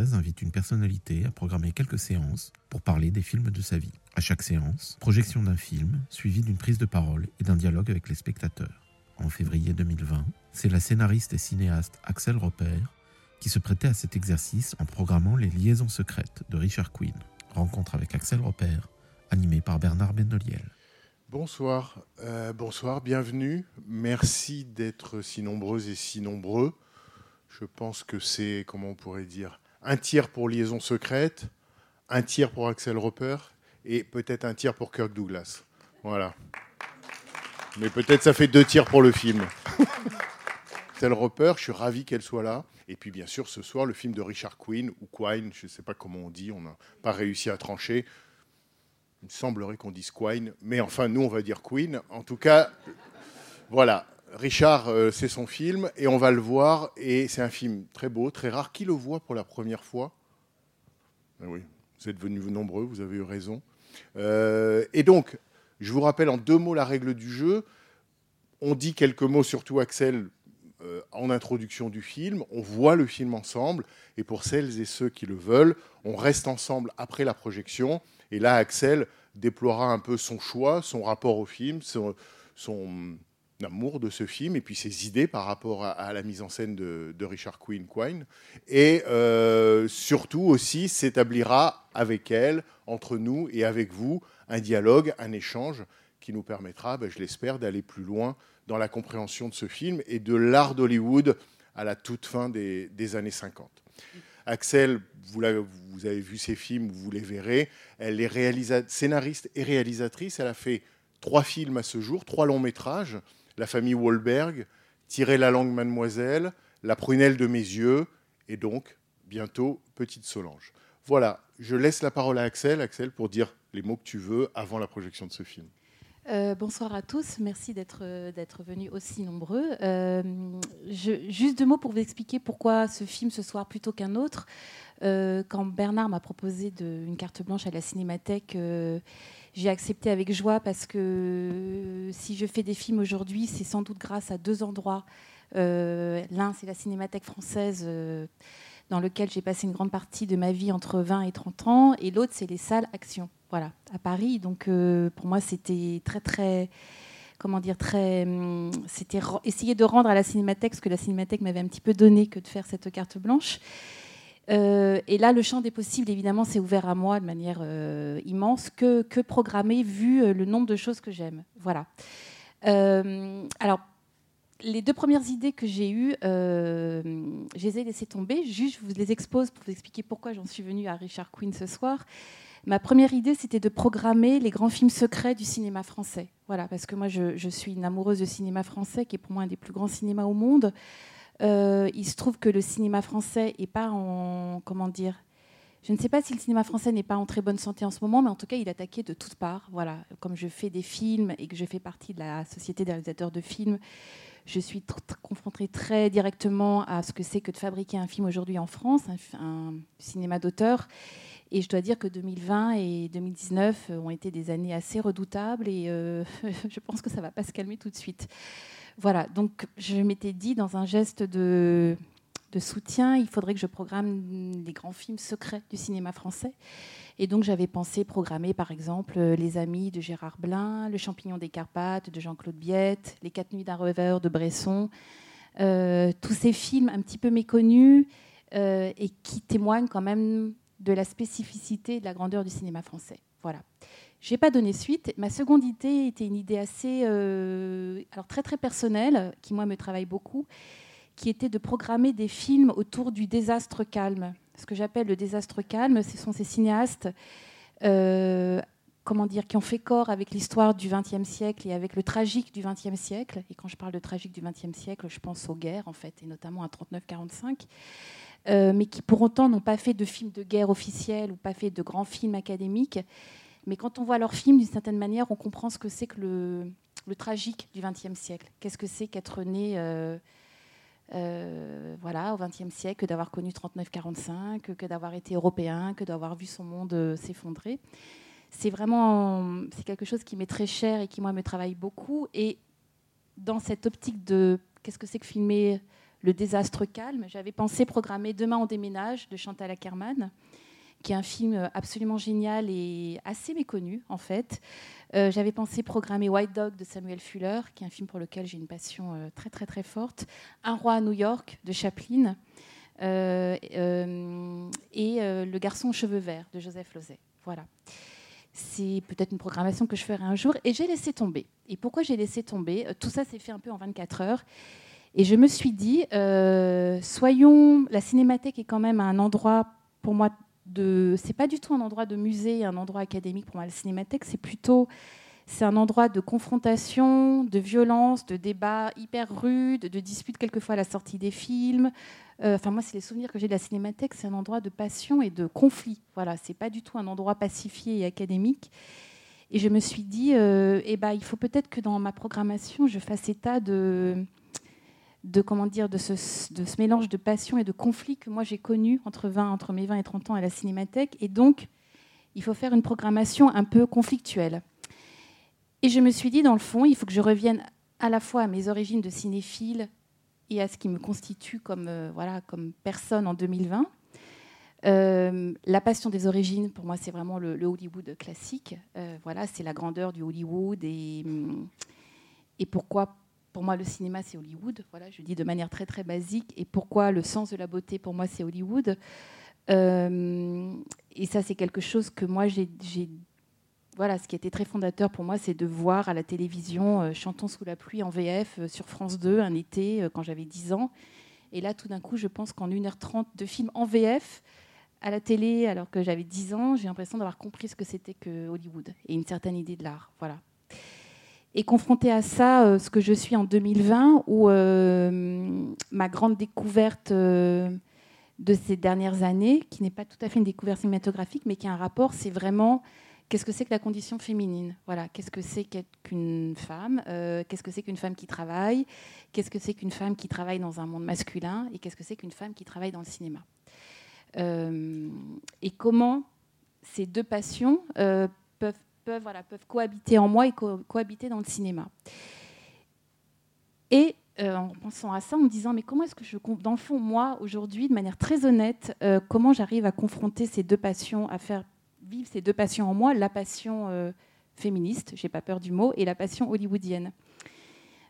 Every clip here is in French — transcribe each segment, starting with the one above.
Invite une personnalité à programmer quelques séances pour parler des films de sa vie. À chaque séance, projection d'un film, suivie d'une prise de parole et d'un dialogue avec les spectateurs. En février 2020, c'est la scénariste et cinéaste Axel Repère qui se prêtait à cet exercice en programmant Les Liaisons secrètes de Richard Quinn. Rencontre avec Axel Repère, animé par Bernard Benoliel. Bonsoir, euh, bonsoir, bienvenue. Merci d'être si nombreuses et si nombreux. Je pense que c'est, comment on pourrait dire, un tiers pour Liaison secrète, un tiers pour Axel Roper et peut-être un tiers pour Kirk Douglas. Voilà. Mais peut-être ça fait deux tiers pour le film. Axel Roper, je suis ravi qu'elle soit là. Et puis bien sûr, ce soir, le film de Richard Quinn, ou Quine, je ne sais pas comment on dit, on n'a pas réussi à trancher. Il me semblerait qu'on dise Quine, mais enfin, nous, on va dire Queen. En tout cas, voilà. Richard, euh, c'est son film, et on va le voir. Et c'est un film très beau, très rare. Qui le voit pour la première fois? Ah Oui, vous êtes venus nombreux, vous avez eu raison. Euh, et donc, je vous rappelle en deux mots la règle du jeu. On dit quelques mots, surtout Axel, euh, en introduction du film. On voit le film ensemble. Et pour celles et ceux qui le veulent, on reste ensemble après la projection. Et là, Axel déploiera un peu son choix, son rapport au film, son amour de ce film et puis ses idées par rapport à, la mise en scène de, Richard Quinn Quine. Et euh, surtout aussi s'établira avec elle, entre nous et avec vous, un dialogue, un échange qui nous permettra, ben, je l'espère, d'aller plus loin dans la compréhension de ce film et de l'art d'Hollywood à la toute fin des, des années 50. Axel, vous, la- vous avez vu ses films, vous les verrez. Elle est scénariste et réalisatrice. Elle a fait trois films à ce jour, trois longs métrages. La famille Wahlberg, Tirer la langue mademoiselle, La prunelle de mes yeux et donc bientôt Petite Solange. Voilà, je laisse la parole à Axel, Axel, pour dire les mots que tu veux avant la projection de ce film. Euh, bonsoir à tous, merci d'être euh, venus aussi nombreux. Euh, juste deux mots pour vous expliquer pourquoi ce film ce soir plutôt qu'un autre. Quand Bernard m'a proposé une carte blanche à la Cinémathèque, j'ai accepté avec joie parce que si je fais des films aujourd'hui, c'est sans doute grâce à deux endroits. Euh, L'un, c'est la Cinémathèque française. euh, dans lequel j'ai passé une grande partie de ma vie entre 20 et 30 ans, et l'autre, c'est les salles Action, voilà, à Paris. Donc, euh, pour moi, c'était très, très, comment dire, très, hum, c'était essayer de rendre à la Cinémathèque ce que la Cinémathèque m'avait un petit peu donné que de faire cette carte blanche. Euh, et là, le champ des possibles, évidemment, s'est ouvert à moi de manière euh, immense. Que, programmer vu euh, le nombre de choses que j'aime Voilà. Alors, les deux premières idées que j'ai eues, je les ai laissées tomber. Juste, je vous les expose pour vous expliquer pourquoi j'en suis venue à Richard Quinn ce soir. Ma première idée, c'était de programmer les grands films secrets du cinéma français. Voilà, parce que moi, je, je suis une amoureuse de cinéma français, qui est pour moi un des plus grands cinémas au monde. Euh, il se trouve que le cinéma français est pas en comment dire. Je ne sais pas si le cinéma français n'est pas en très bonne santé en ce moment, mais en tout cas, il est attaqué de toutes parts. Voilà, comme je fais des films et que je fais partie de la société des réalisateurs de films, je suis confrontée très directement à ce que c'est que de fabriquer un film aujourd'hui en France, un cinéma d'auteur. Et je dois dire que 2020 et 2019 ont été des années assez redoutables et euh, je pense que ça ne va pas se calmer tout de suite. Voilà, donc je m'étais dit dans un geste de, soutien, il faudrait que je programme des grands films secrets du cinéma français. Et donc j'avais pensé programmer par exemple euh, Les Amis de Gérard Blin, Le Champignon des Carpates de Jean-Claude Biette, Les Quatre Nuits d'un rêveur de Bresson, euh, tous ces films un petit peu méconnus euh, et qui témoignent quand même de la spécificité et de la grandeur du cinéma français. Voilà. Je n'ai pas donné suite. Ma seconde idée était une idée assez, euh, alors très très personnelle, qui moi me travaille beaucoup, qui était de programmer des films autour du désastre calme. Ce que j'appelle le désastre calme, ce sont ces cinéastes euh, comment dire, qui ont fait corps avec l'histoire du XXe siècle et avec le tragique du XXe siècle. Et quand je parle de tragique du XXe siècle, je pense aux guerres, en fait, et notamment à 39-45. Euh, mais qui pour autant n'ont pas fait de films de guerre officiels ou pas fait de grands films académiques. Mais quand on voit leurs films, d'une certaine manière, on comprend ce que c'est que le, tragique du XXe siècle. Qu'est-ce que c'est qu'être né euh, euh, voilà, au XXe siècle, d'avoir connu 39-45, que d'avoir été européen, que d'avoir vu son monde euh, s'effondrer. C'est vraiment c'est quelque chose qui m'est très cher et qui, moi, me travaille beaucoup. Et dans cette optique de qu'est-ce que c'est que filmer le désastre calme, j'avais pensé programmer Demain on déménage de Chantal Ackerman qui est un film absolument génial et assez méconnu en fait. Euh, j'avais pensé programmer White Dog de Samuel Fuller, qui est un film pour lequel j'ai une passion euh, très très très forte. Un roi à New York de Chaplin. Euh, et Le garçon aux cheveux verts de Joseph Lozay. Voilà. C'est peut-être une programmation que je ferai un jour. Et j'ai laissé tomber. Et pourquoi j'ai laissé tomber? Tout ça s'est fait un peu en 24 heures. Et je me suis dit, soyons. La cinémathèque est quand même un endroit pour moi de. C'est pas du tout un endroit de musée, un endroit académique pour moi. La cinémathèque, c'est plutôt. C'est un endroit de confrontation, de violence, de débat hyper rude, de disputes quelquefois à la sortie des films. Euh, enfin, moi, c'est les souvenirs que j'ai de la cinémathèque. C'est un endroit de passion et de conflit. Voilà, c'est pas du tout un endroit pacifié et académique. Et je me suis dit, euh, eh ben, il faut peut-être que dans ma programmation, je fasse état de, de comment dire de ce, de ce, mélange de passion et de conflit que moi j'ai connu entre 20 entre mes 20 et 30 ans à la Cinémathèque et donc il faut faire une programmation un peu conflictuelle. Et je me suis dit dans le fond, il faut que je revienne à la fois à mes origines de cinéphile et à ce qui me constitue comme euh, voilà comme personne en 2020. Euh, la passion des origines, pour moi, c'est vraiment le, Hollywood classique. Euh, voilà, c'est la grandeur du Hollywood et, et pourquoi pour moi, le cinéma, c'est Hollywood. Voilà, je dis de manière très très basique. Et pourquoi le sens de la beauté, pour moi, c'est Hollywood? Euh, et ça, c'est quelque chose que moi, j'ai. Voilà, ce qui était très fondateur pour moi, c'est de voir à la télévision euh, Chantons sous la pluie en VF euh, sur France 2 un été quand j'avais 10 ans. Et là, tout d'un coup, je pense qu'en 1h30 de film en VF, à la télé, alors que j'avais 10 ans, j'ai l'impression d'avoir compris ce que c'était que Hollywood et une certaine idée de l'art. Voilà et confronté à ça, euh, ce que je suis en 2020, où euh, ma grande découverte euh, de ces dernières années, qui n'est pas tout à fait une découverte cinématographique, mais qui a un rapport, c'est vraiment qu'est-ce que c'est que la condition féminine? Voilà, qu'est-ce que c'est qu'une femme Qu'est-ce que c'est qu'une femme qui travaille Qu'est-ce que c'est qu'une femme qui travaille dans un monde masculin Et qu'est-ce que c'est qu'une femme qui travaille dans le cinéma? Et comment ces deux passions peuvent peuvent, voilà, peuvent cohabiter en moi et cohabiter dans le cinéma. Et euh, en pensant à ça, en me disant, mais comment est-ce que je, dans le fond, moi, aujourd'hui, de manière très honnête, euh, comment j'arrive à confronter ces deux passions, à faire vivre ces deux passions en moi, la passion euh, féministe, j'ai pas peur du mot, et la passion hollywoodienne.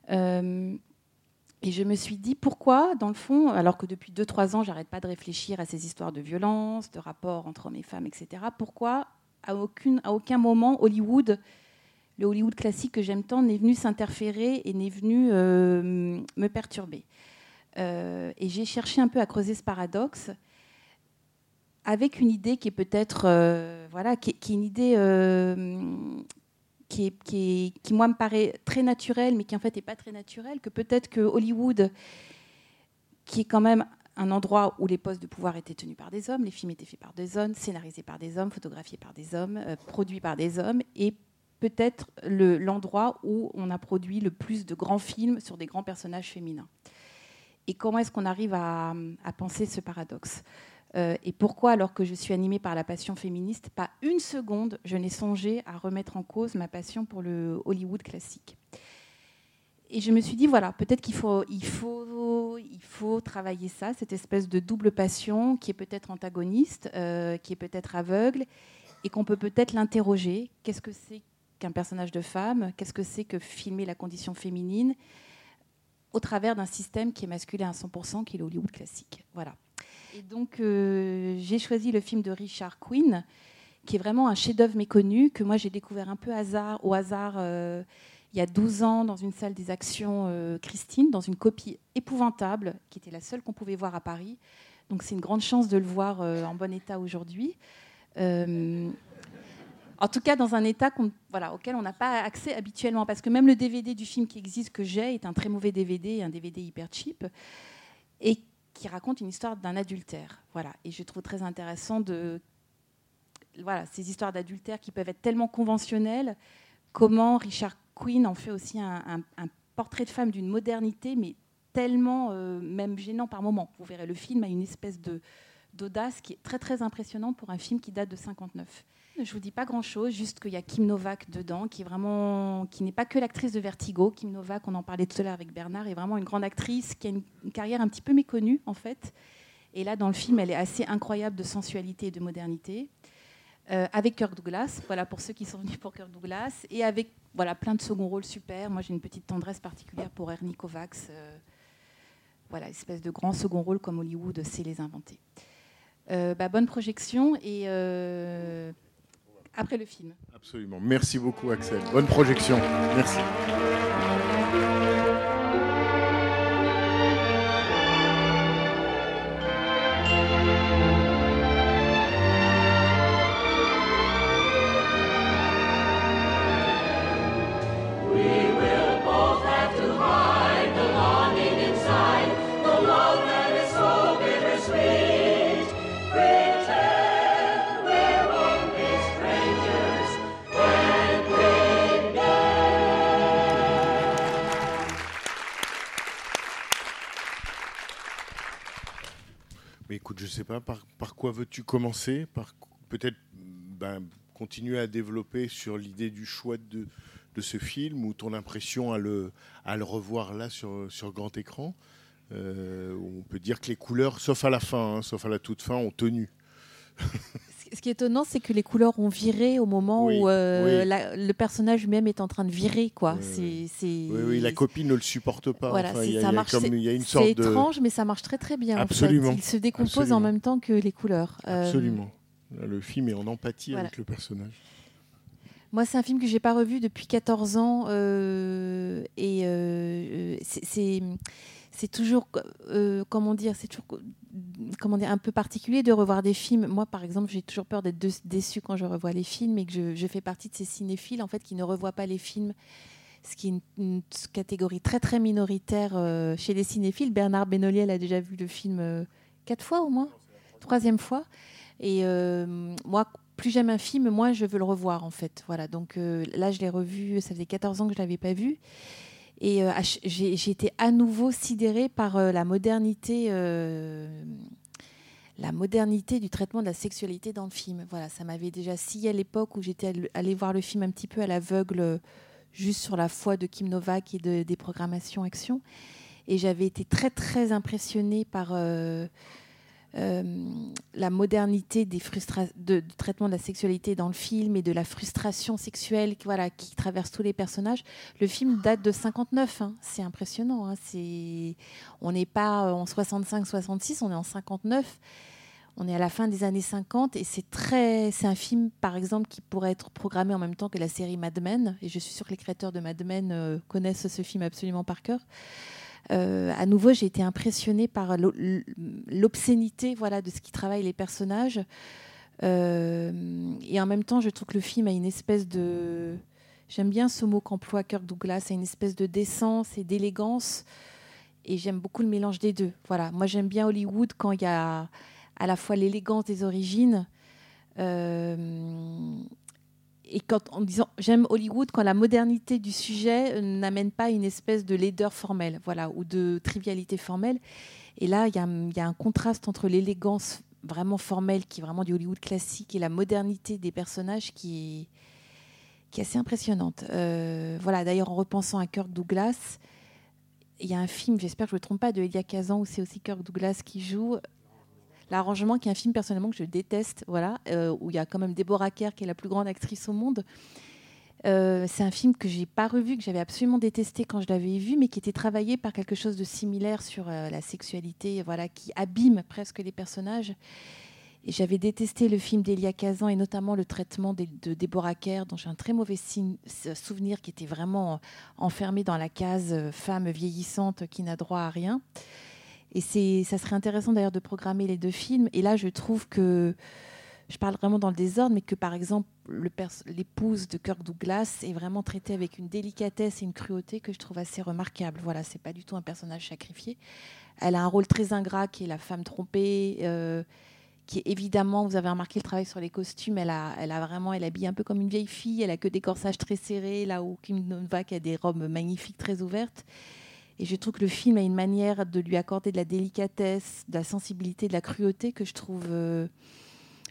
et je me suis dit, pourquoi, dans le fond, alors que depuis 2-3 ans, j'arrête pas de réfléchir à ces histoires de violence, de rapports entre hommes et femmes, etc., pourquoi à, aucun moment, Hollywood, le Hollywood classique que j'aime tant, n'est venu s'interférer et n'est venu euh, me perturber. Euh, et j'ai cherché un peu à creuser ce paradoxe avec une idée qui est peut-être, euh, voilà, qui, qui, est une idée qui, est, qui, qui, moi, me paraît très naturelle, mais qui en fait n'est pas très naturelle, que peut-être que Hollywood, qui est quand même un endroit où les postes de pouvoir étaient tenus par des hommes, les films étaient faits par des hommes, scénarisés par des hommes, photographiés par des hommes, euh, produits par des hommes, et peut-être l'endroit où on a produit le plus de grands films sur des grands personnages féminins. Et comment est-ce qu'on arrive à, penser ce paradoxe? Euh, Et pourquoi, alors que je suis animée par la passion féministe, pas une seconde, je n'ai songé à remettre en cause ma passion pour le Hollywood classique? Et je me suis dit, voilà, peut-être qu'il faut, il faut, il faut travailler ça, cette espèce de double passion qui est peut-être antagoniste, euh, qui est peut-être aveugle, et qu'on peut peut-être l'interroger. Qu'est-ce que c'est qu'un personnage de femme? Qu'est-ce que c'est que filmer la condition féminine au travers d'un système qui est masculin à 100%, qui est l'Hollywood classique? Voilà. Et donc, euh, j'ai choisi le film de Richard Quinn, qui est vraiment un chef-d'œuvre méconnu, que moi j'ai découvert un peu hasard, au hasard. Euh, il y a 12 ans dans une salle des actions euh, Christine, dans une copie épouvantable, qui était la seule qu'on pouvait voir à Paris. Donc c'est une grande chance de le voir euh, en bon état aujourd'hui. Euh, en tout cas dans un état auquel on n'a pas accès habituellement. Parce que même le DVD du film qui existe, que j'ai, est un très mauvais DVD, un DVD hyper cheap, et qui raconte une histoire d'un adultère. Voilà. Et je trouve très intéressant de. Voilà, ces histoires d'adultère qui peuvent être tellement conventionnelles, comment Richard Quinn en fait aussi un, portrait de femme d'une modernité, mais tellement euh, même gênant par moments. Vous verrez, le film a une espèce de d'audace qui est très très impressionnante pour un film qui date de 59. Je vous dis pas grand chose, juste qu'il y a Kim Novak dedans, qui est vraiment, qui n'est pas que l'actrice de Vertigo. Kim Novak, on en parlait tout à l'heure avec Bernard, est vraiment une grande actrice qui a une, une carrière un petit peu méconnue en fait. Et là, dans le film, elle est assez incroyable de sensualité et de modernité. Euh, avec Kirk Douglas, voilà pour ceux qui sont venus pour Kirk Douglas, et avec voilà plein de second rôles super. Moi, j'ai une petite tendresse particulière pour Ernie Kovacs. euh, voilà, espèce de grand second rôle comme Hollywood sait les inventer. Euh, bah, bonne projection et euh, après le film. Absolument. Merci beaucoup, Axel. Bonne projection. Merci. Par, quoi veux-tu commencer? Peut-être ben, continuer à développer sur l'idée du choix de, ce film ou ton impression à le, revoir là sur, sur grand écran? Euh, On peut dire que les couleurs, sauf à la fin, hein, sauf à la toute fin, ont tenu. Ce qui est étonnant, c'est que les couleurs ont viré au moment Oui, où euh, oui. la- le personnage lui-même est en train de virer. Quoi. Oui, c'est, oui. la copine ne le supporte pas. Voilà, Enfin, c'est- de. étrange, mais ça marche très très bien. en fait. Absolument. Il se décompose Absolument. en même temps que les couleurs. Euh, Absolument. Le film est en empathie Voilà. avec le personnage. Moi, c'est un film que j'ai pas revu depuis 14 ans euh, et c'est- c'est toujours euh, comment dire, c'est toujours comment dire un peu particulier de revoir des films. Moi, par exemple, j'ai toujours peur d'être déçue quand je revois les films et que je, fais partie de ces cinéphiles en fait qui ne revoient pas les films. Ce qui est une, catégorie très très minoritaire euh, chez les cinéphiles. Bernard Benoliel a déjà vu le film euh, quatre fois au moins, troisième fois. Et moi, plus j'aime un film, moins je veux le revoir en fait. Voilà, donc là je l'ai revu, ça faisait 14 ans que je l'avais pas vu. Et euh, j'ai été à nouveau sidérée par euh, la modernité, euh, la modernité du traitement de la sexualité dans le film. Voilà, ça m'avait déjà scié à l'époque où j'étais all- allée voir le film un petit peu à l'aveugle, euh, juste sur la foi de Kim Novak et de, des programmations action. Et j'avais été très très impressionnée par la modernité des de, du traitement de la sexualité dans le film et de la frustration sexuelle voilà, qui traverse tous les personnages. Le film date de 59, hein. c'est impressionnant. hein. On n'est pas en 65-66, on est en 59. On est à la fin des années 50 et c'est très, c'est un film par exemple qui pourrait être programmé en même temps que la série Mad Men. Et je suis sûre que les créateurs de Mad Men euh, connaissent ce film absolument par cœur. Euh, à nouveau, j'ai été impressionnée par l'o- l'obscénité voilà, de ce qui travaille les personnages. Euh, et en même temps, je trouve que le film a une espèce de. J'aime bien ce mot qu'emploie Kirk Douglas, a une espèce de décence et d'élégance. Et j'aime beaucoup le mélange des deux. Voilà. Moi, j'aime bien Hollywood quand il y a à la fois l'élégance des origines. euh, et en disant, j'aime Hollywood quand la modernité du sujet euh, n'amène pas une espèce de laideur formelle, voilà, ou de trivialité formelle. Et là, il y, a un- contraste entre l'élégance vraiment formelle, qui est vraiment du Hollywood classique, et la modernité des personnages qui est, qui est assez impressionnante. Euh, voilà, d'ailleurs, en repensant à Kirk Douglas, il y a un film, j'espère que je ne me trompe pas, de Elia Kazan, où c'est aussi Kirk Douglas qui joue. L'arrangement, qui est un film personnellement que je déteste, voilà, euh, où il y a quand même Deborah Kerr, qui est la plus grande actrice au monde. Euh, c'est un film que j'ai pas revu, que j'avais absolument détesté quand je l'avais vu, mais qui était travaillé par quelque chose de similaire sur euh, la sexualité, voilà, qui abîme presque les personnages. Et j'avais détesté le film d'Elia Kazan et notamment le traitement de, de Deborah Kerr, dont j'ai un très mauvais souvenir, qui était vraiment enfermée dans la case femme vieillissante qui n'a droit à rien. Et ça serait intéressant d'ailleurs de programmer les deux films. Et là, je trouve que je parle vraiment dans le désordre, mais que par exemple l'épouse de Kirk Douglas est vraiment traitée avec une délicatesse et une cruauté que je trouve assez remarquable. Voilà, c'est pas du tout un personnage sacrifié. Elle a un rôle très ingrat qui est la femme trompée. Euh, qui évidemment, vous avez remarqué le travail sur les costumes, elle a, elle a vraiment, elle habille un peu comme une vieille fille, elle a que des corsages très serrés, là où Kim Novak a des robes magnifiques, très ouvertes. Et je trouve que le film a une manière de lui accorder de la délicatesse, de la sensibilité, de la cruauté que je trouve. Euh,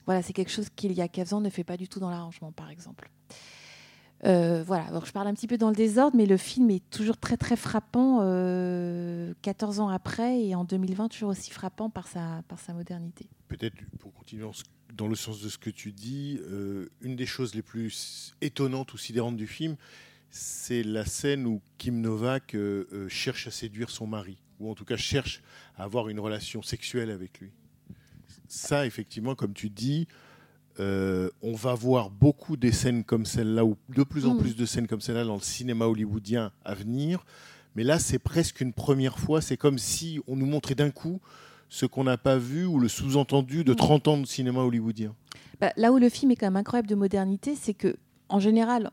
voilà, c'est quelque chose qu'il y a 15 ans ne fait pas du tout dans l'arrangement, par exemple. Euh, voilà, alors je parle un petit peu dans le désordre, mais le film est toujours très très frappant, 14 euh, ans après, et en 2020 toujours aussi frappant par sa, par sa modernité. Peut-être pour continuer dans le sens de ce que tu dis, une des choses les plus étonnantes ou sidérantes du film, c'est la scène où Kim Novak euh, euh, cherche à séduire son mari, ou en tout cas cherche à avoir une relation sexuelle avec lui. Ça, effectivement, comme tu dis, euh, on va voir beaucoup des scènes comme celle-là, ou de plus en mm. plus de scènes comme celle-là dans le cinéma hollywoodien à venir. Mais là, c'est presque une première fois. C'est comme si on nous montrait d'un coup ce qu'on n'a pas vu ou le sous-entendu de 30 mm. ans de cinéma hollywoodien. Bah, là où le film est quand même incroyable de modernité, c'est que en général,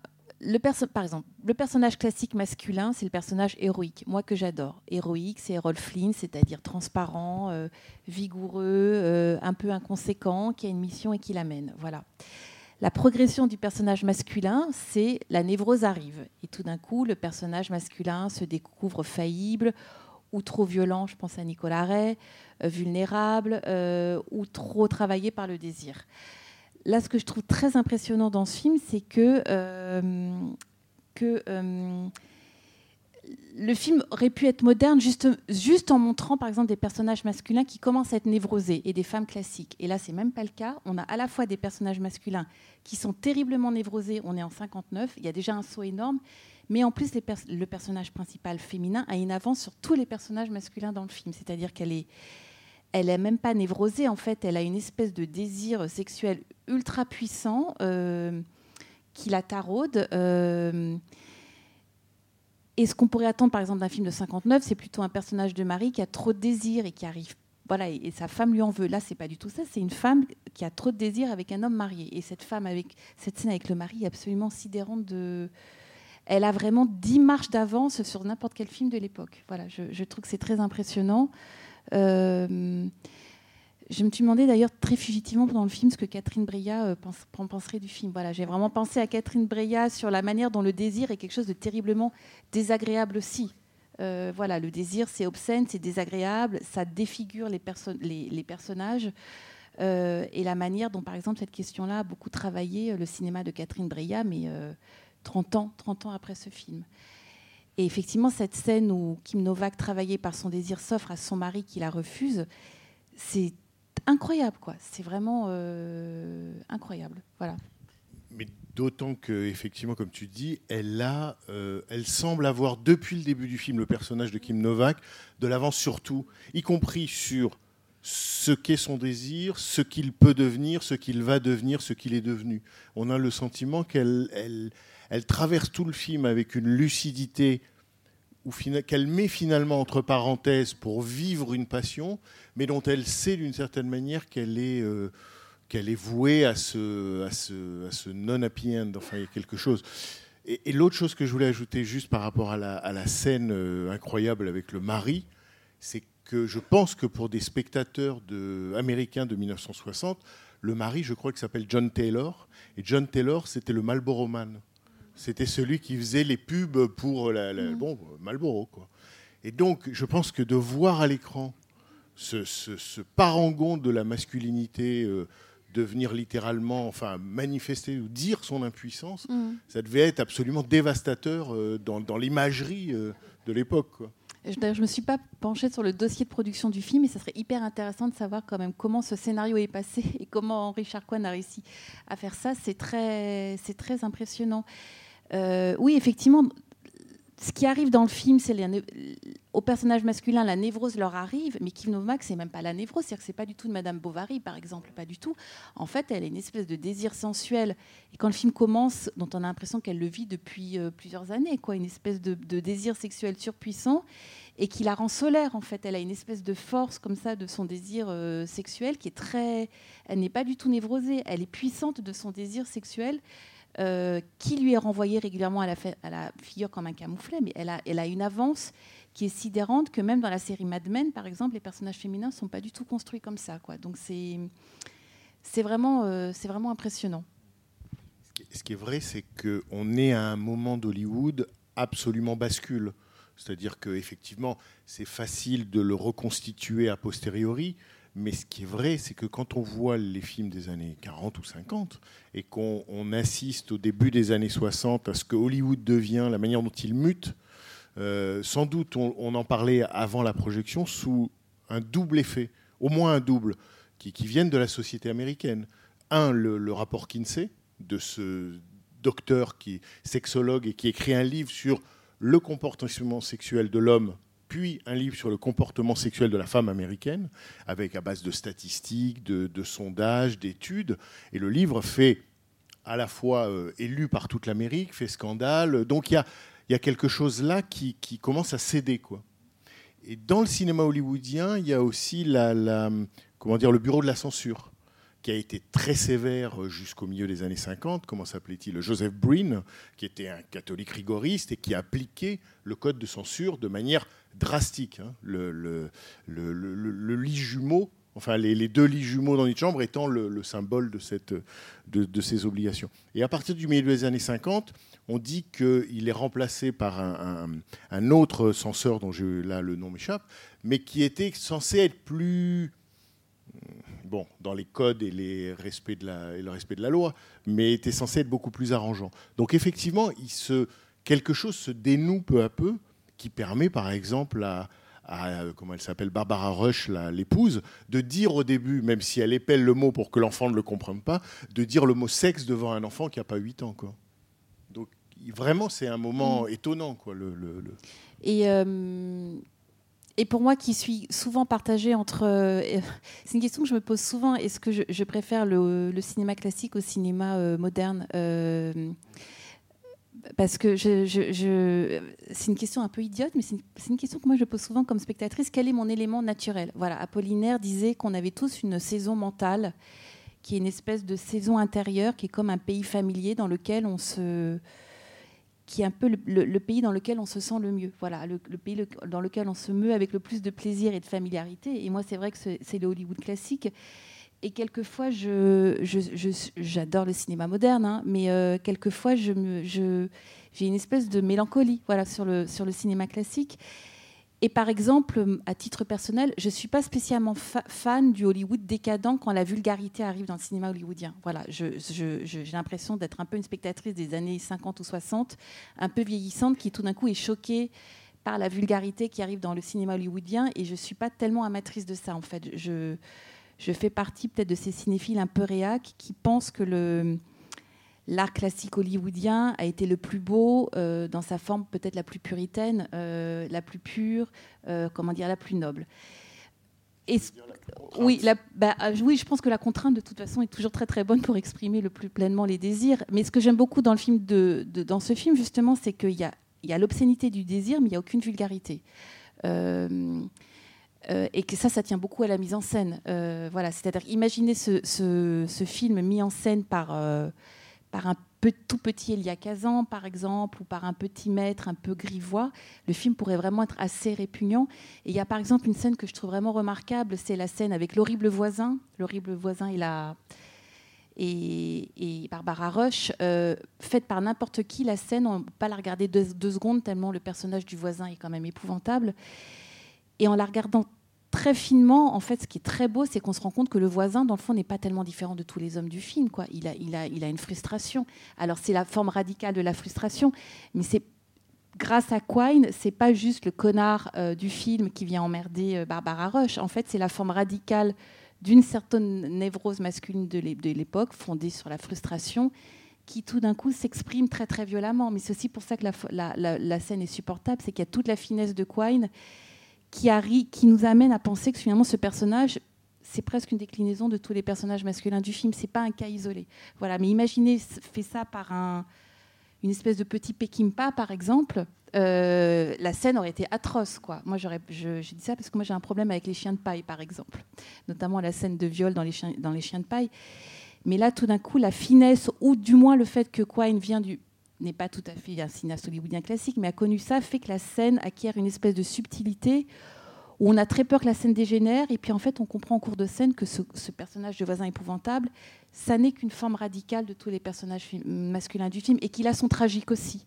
par exemple, le personnage classique masculin, c'est le personnage héroïque, moi que j'adore. Héroïque, c'est Errol Flynn, c'est-à-dire transparent, euh, vigoureux, euh, un peu inconséquent, qui a une mission et qui l'amène. Voilà. La progression du personnage masculin, c'est la névrose arrive. Et tout d'un coup, le personnage masculin se découvre faillible ou trop violent, je pense à Nicolas Ray, euh, vulnérable ou trop travaillé par le désir là, ce que je trouve très impressionnant dans ce film, c'est que, euh, euh, le film aurait pu être moderne juste, juste en montrant, par exemple, des personnages masculins qui commencent à être névrosés et des femmes classiques. Et là, c'est même pas le cas. On a à la fois des personnages masculins qui sont terriblement névrosés. On est en 59. Il y a déjà un saut énorme. Mais en plus, le personnage principal féminin a une avance sur tous les personnages masculins dans le film. C'est-à-dire qu'elle est elle n'est même pas névrosée, en fait, elle a une espèce de désir sexuel ultra puissant euh, qui la taraude. Euh, et ce qu'on pourrait attendre, par exemple, d'un film de 59, c'est plutôt un personnage de mari qui a trop de désir et qui arrive. Voilà, et, sa femme lui en veut. Là, c'est pas du tout ça. C'est une femme qui a trop de désir avec un homme marié. Et cette femme, avec cette scène avec le mari, est absolument sidérante de. Elle a vraiment dix marches d'avance sur n'importe quel film de l'époque. Voilà, je, je trouve que c'est très impressionnant. Euh, je me suis demandé d'ailleurs très fugitivement pendant le film ce que Catherine Breillat euh, penserait du film. Voilà, j'ai vraiment pensé à Catherine Breillat sur la manière dont le désir est quelque chose de terriblement désagréable aussi. Euh, voilà, le désir, c'est obscène, c'est désagréable, ça défigure les, personnages. et la manière dont, par exemple, cette question-là a beaucoup travaillé le cinéma de Catherine Breillat, mais 30 ans, 30 ans après ce film. Et effectivement, cette scène où Kim Novak, travaillée par son désir, s'offre à son mari qui la refuse, c'est incroyable, quoi. C'est vraiment euh, incroyable. Voilà. Mais d'autant que, effectivement, comme tu dis, elle a, euh, elle semble avoir depuis le début du film le personnage de Kim Novak de l'avance sur tout, y compris sur ce qu'est son désir, ce qu'il peut devenir, ce qu'il va devenir, ce qu'il est devenu. On a le sentiment qu'elle, elle, elle traverse tout le film avec une lucidité qu'elle met finalement entre parenthèses pour vivre une passion, mais dont elle sait d'une certaine manière qu'elle est, euh, qu'elle est vouée à ce, à ce, non-happy end. Enfin, il y a quelque chose. Et, l'autre chose que je voulais ajouter juste par rapport à la, scène euh, incroyable avec le mari, c'est que je pense que pour des spectateurs américains de 1960, le mari, je crois qu'il s'appelle John Taylor. Et John Taylor, c'était le Marlboro Man. C'était celui qui faisait les pubs pour la, mm. bon, Marlboro. Quoi. Et donc, je pense que de voir à l'écran ce, parangon de la masculinité euh, devenir littéralement, enfin, manifester ou dire son impuissance, mm. ça devait être absolument dévastateur euh, dans, dans l'imagerie euh, de l'époque. Je ne me suis pas penchée sur le dossier de production du film, mais ça serait hyper intéressant de savoir quand même comment ce scénario est passé et comment Richard Cohen a réussi à faire ça. C'est très, c'est très impressionnant. Euh, oui, effectivement, ce qui arrive dans le film, c'est au personnage masculin, la névrose leur arrive, mais Kim Novak, c'est même pas la névrose, c'est-à-dire que c'est pas du tout de Madame Bovary, par exemple, pas du tout. En fait, elle a une espèce de désir sensuel. Et quand le film commence, dont on a l'impression qu'elle le vit depuis euh, plusieurs années, quoi, une espèce de, désir sexuel surpuissant. et qui la rend solaire en fait. Elle a une espèce de force comme ça de son désir euh, sexuel qui est très. Elle n'est pas du tout névrosée. Elle est puissante de son désir sexuel. Euh, qui lui est renvoyé régulièrement à la, figure comme un camouflet, mais elle a, une avance qui est sidérante que même dans la série Mad Men, par exemple, les personnages féminins ne sont pas du tout construits comme ça. Donc c'est vraiment, euh, c'est vraiment impressionnant. Ce qui est vrai, c'est qu'on est à un moment d'Hollywood absolument bascule. C'est-à-dire qu'effectivement, c'est facile de le reconstituer a posteriori, mais ce qui est vrai, c'est que quand on voit les films des années 40 ou 50 et qu'on on assiste au début des années 60 à ce que Hollywood devient, la manière dont il mute, euh, sans doute on, en parlait avant la projection sous un double effet, au moins un double, qui, viennent de la société américaine. Un, le rapport Kinsey, de ce docteur qui est sexologue et qui écrit un livre sur le comportement sexuel de l'homme, puis un livre sur le comportement sexuel de la femme américaine, avec à base de statistiques, de, sondages, d'études. Et le livre fait à la fois euh, élu par toute l'Amérique, fait scandale. Donc il y a, quelque chose là qui, commence à céder. Quoi. Et dans le cinéma hollywoodien, il y a aussi comment dire, le bureau de la censure qui a été très sévère euh, jusqu'au milieu des années 50. Comment s'appelait-il Joseph Breen, qui était un catholique rigoriste et qui appliquait le code de censure de manière drastique. hein. Le, lit jumeau, enfin les, deux lits jumeaux dans une chambre étant le, le symbole de, cette, ces obligations. Et à partir du milieu des années 50, on dit qu'il est remplacé par un, autre censeur dont là le nom m'échappe, mais qui était censé être plus bon, dans les codes et, les respects de la, et le respect de la loi, mais était censé être beaucoup plus arrangeant. Donc effectivement, il se, quelque chose se dénoue peu à peu, qui permet par exemple à, à, comment elle s'appelle, Barbara Rush, l'épouse, de dire au début, même si elle épelle le mot pour que l'enfant ne le comprenne pas, de dire le mot sexe devant un enfant qui n'a pas 8 ans. Quoi. Donc vraiment, c'est un moment étonnant. Quoi, le, le- le- Et, euh, et pour moi, qui suis souvent partagée entre. euh, c'est une question que je me pose souvent. Est-ce que je, préfère le, cinéma classique au cinéma euh, moderne Euh, Parce que c'est une question un peu idiote, mais c'est une, une question que moi je pose souvent comme spectatrice. Quel est mon élément naturel? Voilà, Apollinaire disait qu'on avait tous une saison mentale, qui est une espèce de saison intérieure, qui est comme un pays familier dans lequel on se qui est un peu le, pays dans lequel on se sent le mieux. Voilà, le, pays dans lequel on se meut avec le plus de plaisir et de familiarité. Et moi, c'est vrai que c'est le Hollywood classique. Et quelquefois, j'adore le cinéma moderne, hein, mais euh, quelquefois, j'ai une espèce de mélancolie voilà, sur le cinéma classique. Et par exemple, à titre personnel, je ne suis pas spécialement fa- fan du Hollywood décadent quand la vulgarité arrive dans le cinéma hollywoodien. Voilà, j'ai l'impression d'être un peu une spectatrice des années 50 ou 60, un peu vieillissante, qui tout d'un coup est choquée par la vulgarité qui arrive dans le cinéma hollywoodien. Et je ne suis pas tellement amatrice de ça, en fait. Je, je fais partie peut-être de ces cinéphiles un peu réacs qui pensent que le, l'art classique hollywoodien a été le plus beau euh, dans sa forme peut-être la plus puritaine, euh, la plus pure, euh, comment dire, la plus noble. Et c- oui, la- bah, oui, je pense que la contrainte de toute façon est toujours très très bonne pour exprimer le plus pleinement les désirs. Mais ce que j'aime beaucoup dans le film de, de- dans ce film justement, c'est qu'il y a, il y a l'obscénité du désir, mais il n'y a aucune vulgarité. Euh, et que ça, ça tient beaucoup à la mise en scène. Euh, voilà, c'est-à-dire, imaginez ce, ce- ce film mis en scène par, euh, par un tout petit Elia Kazan, par exemple, ou par un petit maître un peu grivois. Le film pourrait vraiment être assez répugnant. Et il y a par exemple une scène que je trouve vraiment remarquable, c'est la scène avec l'horrible voisin, l'horrible voisin et la et, et Barbara Rush, faite par n'importe qui, la scène, on ne peut pas la regarder deux secondes tellement le personnage du voisin est quand même épouvantable. Et en la regardant très finement, en fait, ce qui est très beau, c'est qu'on se rend compte que le voisin, dans le fond, n'est pas tellement différent de tous les hommes du film. Quoi. Il, a, il, a, il a une frustration. Alors, c'est la forme radicale de la frustration, mais c'est grâce à Quine, c'est pas juste le connard euh, du film qui vient emmerder euh, Barbara Rush. En fait, c'est la forme radicale d'une certaine névrose masculine de l'é- de l'époque, fondée sur la frustration, qui tout d'un coup s'exprime très très violemment. Mais c'est aussi pour ça que la- la scène est supportable, c'est qu'il y a toute la finesse de Quine qui, nous amène à penser que finalement ce personnage, c'est presque une déclinaison de tous les personnages masculins du film. C'est pas un cas isolé. Voilà. Mais imaginez, fait ça par un une espèce de petit Pekimpa, par exemple, euh, la scène aurait été atroce. Quoi. Moi, j'aurais, je, je ça parce que moi, j'ai un problème avec les chiens de paille, par exemple, notamment la scène de viol dans les chiens, dans les chiens de paille. Mais là, tout d'un coup, la finesse, ou du moins le fait que Quine vient du n'est pas tout à fait un cinéaste hollywoodien classique, mais a connu ça, fait que la scène acquiert une espèce de subtilité où on a très peur que la scène dégénère, et puis en fait, on comprend en cours de scène que ce, personnage de voisin épouvantable, ça n'est qu'une forme radicale de tous les personnages masculins du film, et qu'il a son tragique aussi.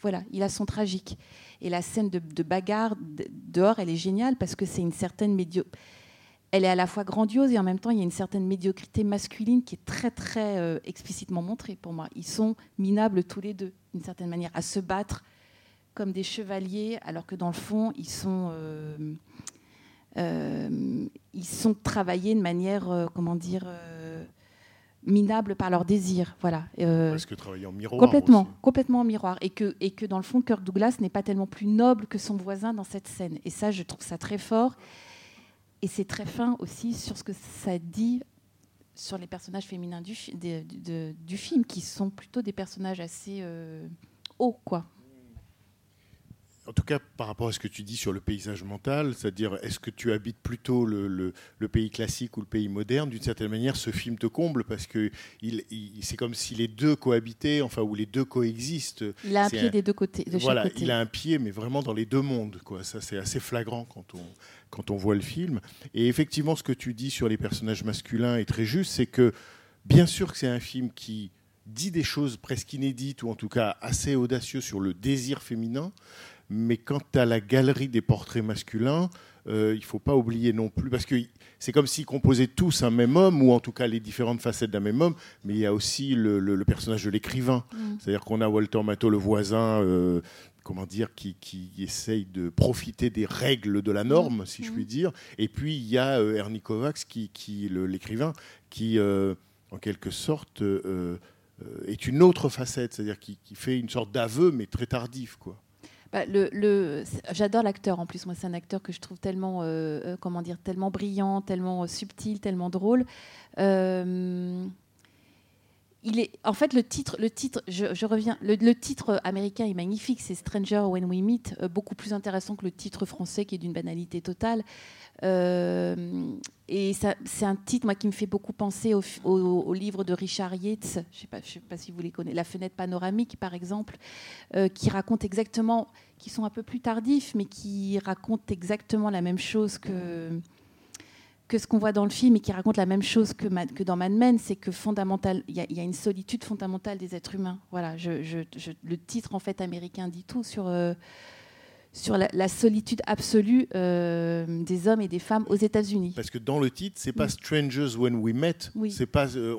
Voilà, il a son tragique. Et la scène de, bagarre de- dehors, elle est géniale parce que c'est une certaine médio... Elle est à la fois grandiose et en même temps, il y a une certaine médiocrité masculine qui est très, très euh, explicitement montrée pour moi. Ils sont minables tous les deux, d'une certaine manière, à se battre comme des chevaliers, alors que dans le fond, ils sont, euh, euh, ils sont travaillés de manière, comment dire, minable par leur désir. Voilà. Parce que travailler en miroir. Complètement, aussi. complètement en miroir. Et que, et que dans le fond, Kirk Douglas n'est pas tellement plus noble que son voisin dans cette scène. Et ça, je trouve ça très fort. Et c'est très fin aussi sur ce que ça dit sur les personnages féminins du, de- film, qui sont plutôt des personnages assez euh, hauts, quoi. En tout cas, par rapport à ce que tu dis sur le paysage mental, c'est-à-dire est-ce que tu habites plutôt le, le- le pays classique ou le pays moderne? D'une certaine manière, ce film te comble parce que il, il- c'est comme si les deux cohabitaient, enfin, ou les deux coexistent. Il a un pied un- des deux côtés, de voilà, chaque côté. il a un pied, mais vraiment dans les deux mondes. Quoi. Ça, c'est assez flagrant quand on, quand on voit le film. Et effectivement, ce que tu dis sur les personnages masculins est très juste. C'est que, bien sûr, que c'est un film qui dit des choses presque inédites, ou en tout cas assez audacieux sur le désir féminin. Mais quant à la galerie des portraits masculins, euh, il ne faut pas oublier non plus, parce que c'est comme s'ils composaient tous un même homme, ou en tout cas les différentes facettes d'un même homme, mais il y a aussi le, le- le personnage de l'écrivain. C'est-à-dire qu'on a Walter Matthau, le voisin, euh, comment dire, qui, qui essaye de profiter des règles de la norme, si je puis dire. Et puis il y a euh, Ernie Kovacs, qui, qui l'écrivain, qui, euh, en quelque sorte, euh, est une autre facette, c'est-à-dire qui, qui fait une sorte d'aveu, mais très tardif, quoi. Bah, le, le- j'adore l'acteur en plus. Moi, c'est un acteur que je trouve tellement, euh, comment dire, tellement brillant, tellement subtil, tellement drôle. En fait, le titre, le titre, je, reviens, le, titre américain est magnifique. C'est Stranger When We Meet, euh, beaucoup plus intéressant que le titre français qui est d'une banalité totale. Euh, et c'est un titre moi qui me fait beaucoup penser au, au- livre de Richard Yates. Je je sais pas si vous les connaissez. La fenêtre panoramique, par exemple, euh, qui raconte exactement, qui sont un peu plus tardifs, mais qui racontent exactement la même chose que que ce qu'on voit dans le film et qui raconte la même chose que, dans Mad Men, c'est que il y, a- une solitude fondamentale des êtres humains. Voilà, le titre en fait américain dit tout sur euh, sur la, la solitude absolue euh, des hommes et des femmes aux États-Unis. Parce que dans le titre, c'est pas Oui. Strangers When We Met. Oui. C'est pas, euh,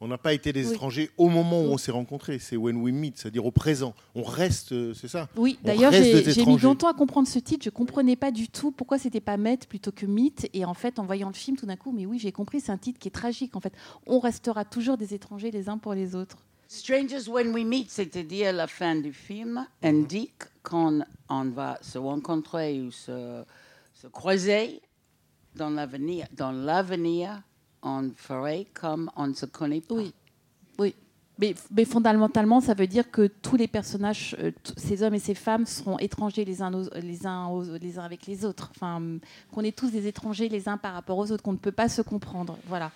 on n'a pas été des Oui. étrangers au moment où on s'est rencontrés. C'est When We Meet, c'est-à-dire au présent. On reste, euh, c'est ça? Oui, d'ailleurs, j'ai mis longtemps à comprendre ce titre. Je comprenais pas du tout pourquoi c'était pas Met plutôt que Mythe. Et en fait, en voyant le film, tout d'un coup, mais oui, j'ai compris, c'est un titre qui est tragique. En fait, on restera toujours des étrangers les uns pour les autres. Strangers When We Meet, c'est-à-dire la fin du film, indique quand on va se rencontrer ou se, se croiser dans l'avenir. Dans l'avenir, on ferait comme on se connaît. Oui, oui. Mais, fondamentalement, ça veut dire que tous les personnages, euh, ces hommes et ces femmes, seront étrangers les uns, les uns, avec les autres. Enfin, qu'on est tous des étrangers les uns par rapport aux autres, qu'on ne peut pas se comprendre. Voilà.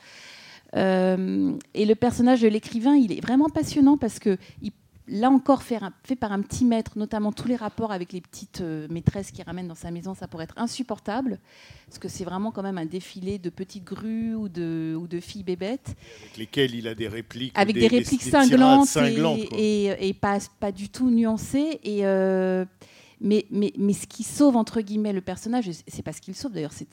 Euh, et le personnage de l'écrivain, il est vraiment passionnant parce que il- là encore fait, par un petit maître, notamment tous les rapports avec les petites euh, maîtresses qu'il ramène dans sa maison, ça pourrait être insupportable parce que c'est vraiment quand même un défilé de petites grues ou de, ou de filles bébêtes Avec lesquels il a des répliques. avec des, des, répliques des cinglantes, cinglantes, et, quoi. et- et pas, pas du tout nuancées. Et, euh, mais, mais, mais ce qui sauve, entre guillemets, le personnage, c'est pas ce qu'il sauve d'ailleurs, c'est-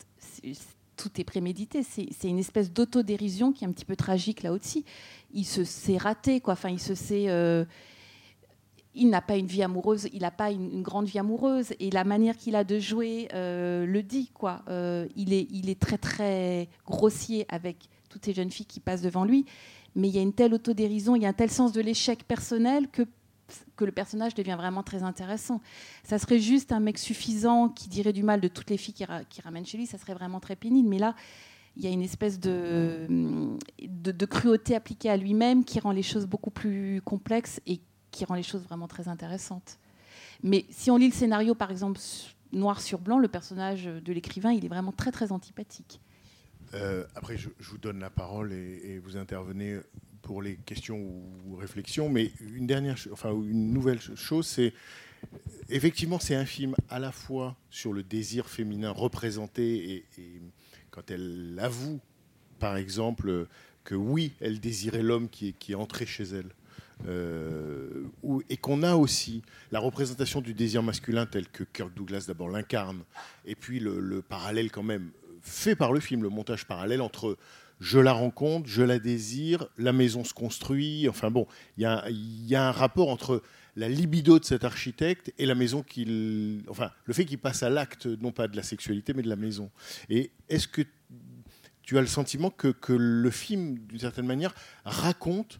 tout est prémédité, c'est, une espèce d'autodérision qui est un petit peu tragique là aussi. Il se sait raté, quoi. Enfin, il se sait. euh, il n'a pas une vie amoureuse, il n'a pas une, une grande vie amoureuse, et la manière qu'il a de jouer euh, le dit, quoi. Euh, il, est, il est très, très grossier avec toutes ces jeunes filles qui passent devant lui, mais il y a une telle autodérision, il y a un tel sens de l'échec personnel que, que le personnage devient vraiment très intéressant. Ça serait juste un mec suffisant qui dirait du mal de toutes les filles qu'il ra- ramène chez lui, ça serait vraiment très pénible, mais là, il y a une espèce de, cruauté appliquée à lui-même qui rend les choses beaucoup plus complexes et qui rend les choses vraiment très intéressantes. Mais si on lit le scénario, par exemple, noir sur blanc, le personnage de l'écrivain, il est vraiment très très antipathique. Euh, après, je, vous donne la parole et vous intervenez pour les questions ou réflexions. Mais une dernière, enfin une nouvelle ch- chose, c'est effectivement c'est un film à la fois sur le désir féminin représenté et, quand elle avoue, par exemple, que oui, elle désirait l'homme qui qui est entré chez elle. Euh, et qu'on a aussi la représentation du désir masculin tel que Kirk Douglas d'abord l'incarne, et puis le parallèle quand même fait par le film, le montage parallèle entre je la rencontre, je la désire, la maison se construit, enfin bon, il y, a- un rapport entre la libido de cet architecte et la maison qu'il... Enfin, le fait qu'il passe à l'acte, non pas de la sexualité, mais de la maison. Et est-ce que tu as le sentiment que le film, d'une certaine manière, raconte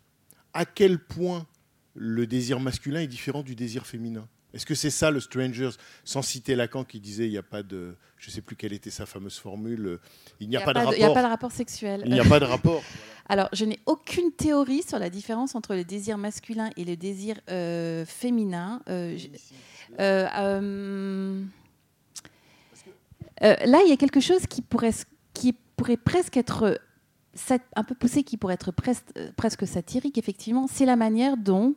à quel point le désir masculin est différent du désir féminin? Est-ce que c'est ça le Strangers, sans citer Lacan qui disait il n'y a pas de... Je ne sais plus quelle était sa fameuse formule, euh, il n'y a, pas, de Il n'y a rapport. pas de rapport sexuel. Il n'y a pas de rapport. Alors, je n'ai aucune théorie sur la différence entre le désir masculin et le désir euh, féminin. Euh, là, il y a quelque chose qui pourrait, qui pourrait presque être un peu poussé, qui pourrait être pres- presque satirique, effectivement. C'est la manière dont,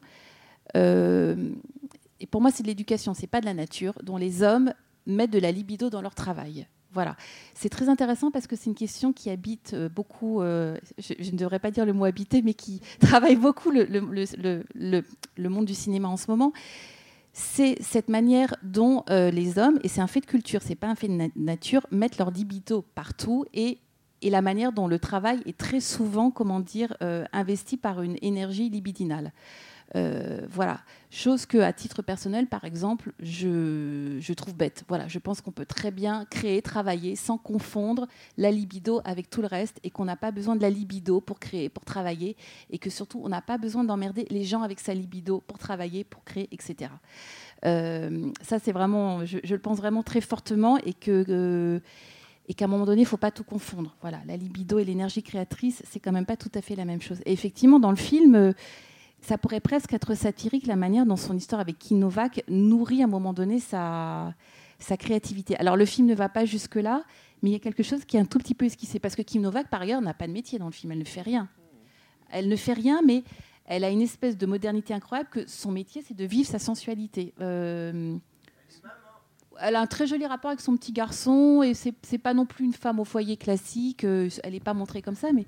et pour moi, c'est de l'éducation, c'est pas de la nature, dont les hommes mettent de la libido dans leur travail. Voilà. C'est très intéressant parce que c'est une question qui habite euh, beaucoup, euh, je, ne devrais pas dire le mot habiter, mais qui travaille beaucoup le, monde du cinéma en ce moment. C'est cette manière dont euh, les hommes, et c'est un fait de culture, c'est pas un fait de na- nature, mettent leur libido partout et, la manière dont le travail est très souvent, comment dire, investi par une énergie libidinale. Euh, voilà, chose que à titre personnel, par exemple, je, je trouve bête. Voilà, je pense qu'on peut très bien créer, travailler sans confondre la libido avec tout le reste et qu'on n'a pas besoin de la libido pour créer, pour travailler et que surtout on n'a pas besoin d'emmerder les gens avec sa libido pour travailler, pour créer, etc. Euh, ça, c'est vraiment, je, le pense vraiment très fortement et que. euh, et qu'à un moment donné, il ne faut pas tout confondre. Voilà, la libido et l'énergie créatrice, c'est quand même pas tout à fait la même chose. Et effectivement, dans le film, ça pourrait presque être satirique la manière dont son histoire avec Kim Novak nourrit à un moment donné sa, créativité. Alors le film ne va pas jusque-là, mais il y a quelque chose qui est un tout petit peu esquissé. Parce que Kim Novak, par ailleurs, n'a pas de métier dans le film, elle ne fait rien. Elle ne fait rien, mais elle a une espèce de modernité incroyable que son métier, c'est de vivre sa sensualité. Euh, elle a un très joli rapport avec son petit garçon et c'est pas non plus une femme au foyer classique. euh, Elle n'est pas montrée comme ça, mais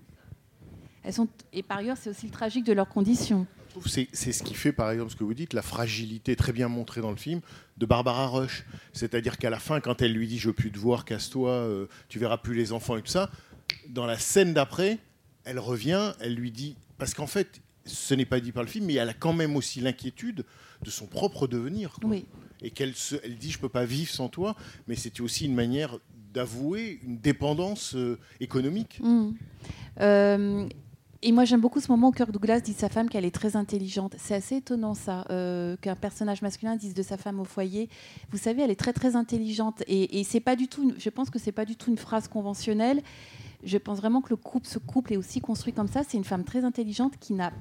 elles sont. Et par ailleurs, c'est aussi le tragique de leurs conditions. Trouve c'est c'est ce qui fait, par exemple, ce que vous dites, la fragilité très bien montrée dans le film de Barbara Rush. C'est-à-dire qu'à la fin, quand elle lui dit Je veux plus te voir, casse-toi, euh, tu verras plus les enfants et tout ça, dans la scène d'après, elle revient, elle lui dit. Parce qu'en fait, ce n'est pas dit par le film, mais elle a quand même aussi l'inquiétude de son propre devenir. quoi. Oui. Et qu'elle se- elle dit Je peux pas vivre sans toi, mais c'était aussi une manière d'avouer une dépendance euh, économique. Mm. Euh, et moi, j'aime beaucoup ce moment où Kirk Douglas dit de sa femme qu'elle est très intelligente. C'est assez étonnant, ça, euh, qu'un personnage masculin dise de sa femme au foyer. Vous savez, elle est très, très intelligente. Et, c'est pas du tout. je pense que c'est pas du tout une phrase conventionnelle. Je pense vraiment que le couple, ce couple est aussi construit comme ça. C'est une femme très intelligente qui n'a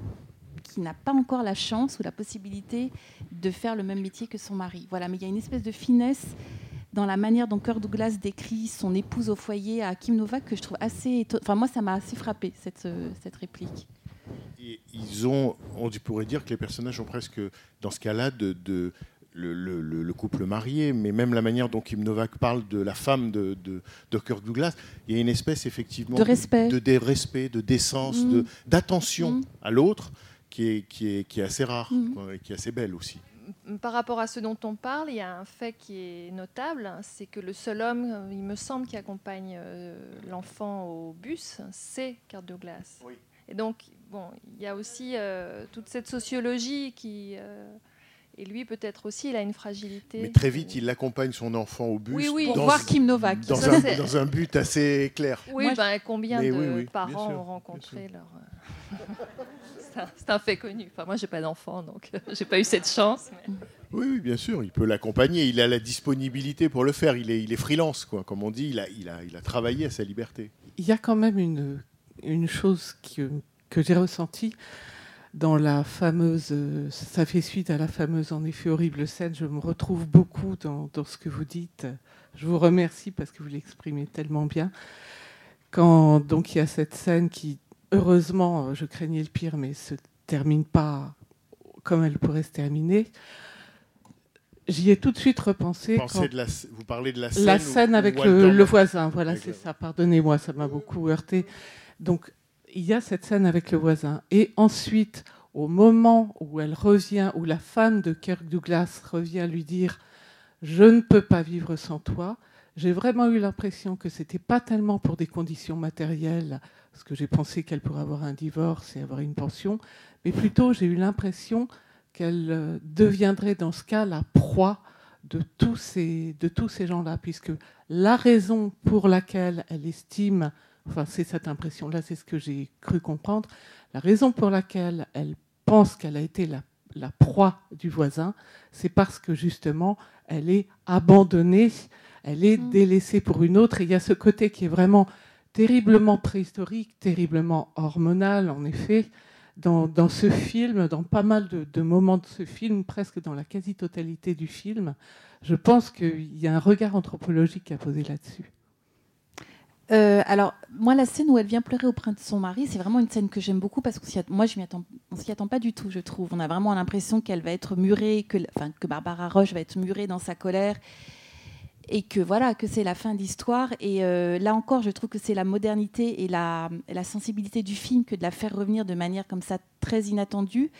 qui n'a pas encore la chance ou la possibilité de faire le même métier que son mari. Voilà, mais il y a une espèce de finesse dans la manière dont Kirk Douglas décrit son épouse au foyer à Kim Novak que je trouve assez. Enfin, moi, ça m'a assez frappé cette, euh, cette réplique. Et ils ont, on pourrait dire que les personnages ont presque, dans ce cas-là, de, de- le, le- le- le couple marié, mais même la manière dont Kim Novak parle de la femme de, de, de Kirk Douglas, il y a une espèce effectivement De respect. de, de respect, de décence, Mm. de- d'attention Mm. à l'autre, qui est, qui, est, qui est assez rare Mm. quoi, et qui est assez belle aussi. Par rapport à ce dont on parle, il y a un fait qui est notable, hein, c'est que le seul homme, euh, il me semble, qui accompagne euh, l'enfant au bus, c'est Kirk Douglas. Oui. Et donc, bon, il y a aussi euh, toute cette sociologie qui... euh, et lui, peut-être aussi, il a une fragilité. Mais très vite, il accompagne son enfant au bus Oui, oui. Pour dans, voir Kim Novak. dans Ça, un, c'est- dans un but assez clair. Oui, Moi, ben, combien Mais de oui, oui, bien parents sûr, ont rencontré leur... euh, c'est un, fait connu. Enfin, moi, j'ai pas d'enfant, donc j'ai pas eu cette chance. mais- Oui, oui, bien sûr, il peut l'accompagner. Il a la disponibilité pour le faire. Il est, il est freelance, quoi. Comme on dit, il a, il, a, il a travaillé à sa liberté. Il y a quand même une, une chose qui- que j'ai ressentie. dans la fameuse, euh, ça fait suite à la fameuse, en effet, horrible scène. Je me retrouve beaucoup dans, dans ce que vous dites. Je vous remercie parce que vous l'exprimez tellement bien. Quand donc il y a cette scène qui, heureusement, je craignais le pire, mais se termine pas comme elle pourrait se terminer. J'y ai tout de suite repensé. Quand- de la, vous parlez de la scène, la scène avec le, le voisin, voilà, c'est ça. Pardonnez-moi, ça m'a beaucoup heurté. Donc, il y a cette scène avec le voisin. Et ensuite, au moment où elle revient, où la femme de Kirk Douglas revient lui dire Je ne peux pas vivre sans toi, j'ai vraiment eu l'impression que c'était pas tellement pour des conditions matérielles, parce que j'ai pensé qu'elle pourrait avoir un divorce et avoir une pension, mais plutôt j'ai eu l'impression qu'elle euh, deviendrait dans ce cas la proie de tous ces, de tous ces gens-là, puisque la raison pour laquelle elle estime, enfin c'est cette impression-là, c'est ce que j'ai cru comprendre, la raison pour laquelle elle pense qu'elle a été la, la proie du voisin, c'est parce que justement elle est abandonnée, elle est Mm. délaissée pour une autre, et il y a ce côté qui est vraiment terriblement préhistorique, terriblement hormonal, en effet, dans, dans ce film, dans pas mal de, de moments de ce film, presque dans la quasi-totalité du film, je pense qu'il y a un regard anthropologique à poser là-dessus. Euh, alors, moi, la scène où elle vient pleurer auprès de son mari, c'est vraiment une scène que j'aime beaucoup parce que moi, je m'y attends, on s'y attend pas du tout, je trouve. On a vraiment l'impression qu'elle va être murée, que, enfin, que Barbara Roche va être murée dans sa colère et que voilà, que c'est la fin de l'histoire. Et euh, là encore, je trouve que c'est la modernité et la, la sensibilité du film que de la faire revenir de manière comme ça très inattendue.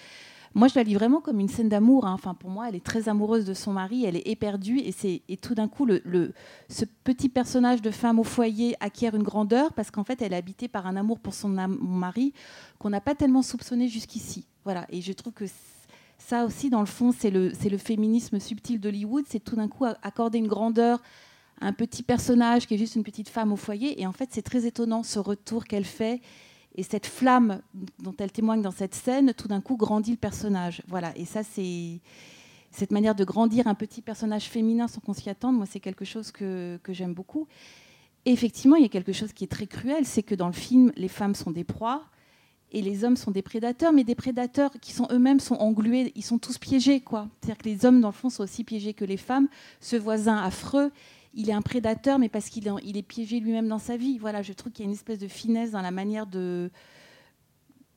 Moi, je la lis vraiment comme une scène d'amour. hein. Enfin, pour moi, elle est très amoureuse de son mari, elle est éperdue, et c'est et tout d'un coup, le, le- ce petit personnage de femme au foyer acquiert une grandeur parce qu'en fait, elle est habitée par un amour pour son mari qu'on n'a pas tellement soupçonné jusqu'ici. Voilà. Et je trouve que ça aussi, dans le fond, c'est le, féminisme subtil d'Hollywood. C'est tout d'un coup accorder une grandeur à un petit personnage qui est juste une petite femme au foyer. Et en fait, c'est très étonnant ce retour qu'elle fait. Et cette flamme dont elle témoigne dans cette scène, tout d'un coup, grandit le personnage. Voilà. Et ça, c'est cette manière de grandir un petit personnage féminin sans qu'on s'y attende. Moi, c'est quelque chose que, que j'aime beaucoup. Et effectivement, il y a quelque chose qui est très cruel, c'est que dans le film, les femmes sont des proies et les hommes sont des prédateurs, mais des prédateurs qui sont eux-mêmes sont englués, ils sont tous piégés, quoi. C'est-à-dire que les hommes, dans le fond, sont aussi piégés que les femmes. Ce voisin affreux, il est un prédateur, mais parce qu'il est, piégé lui-même dans sa vie. Voilà, je trouve qu'il y a une espèce de finesse dans la manière de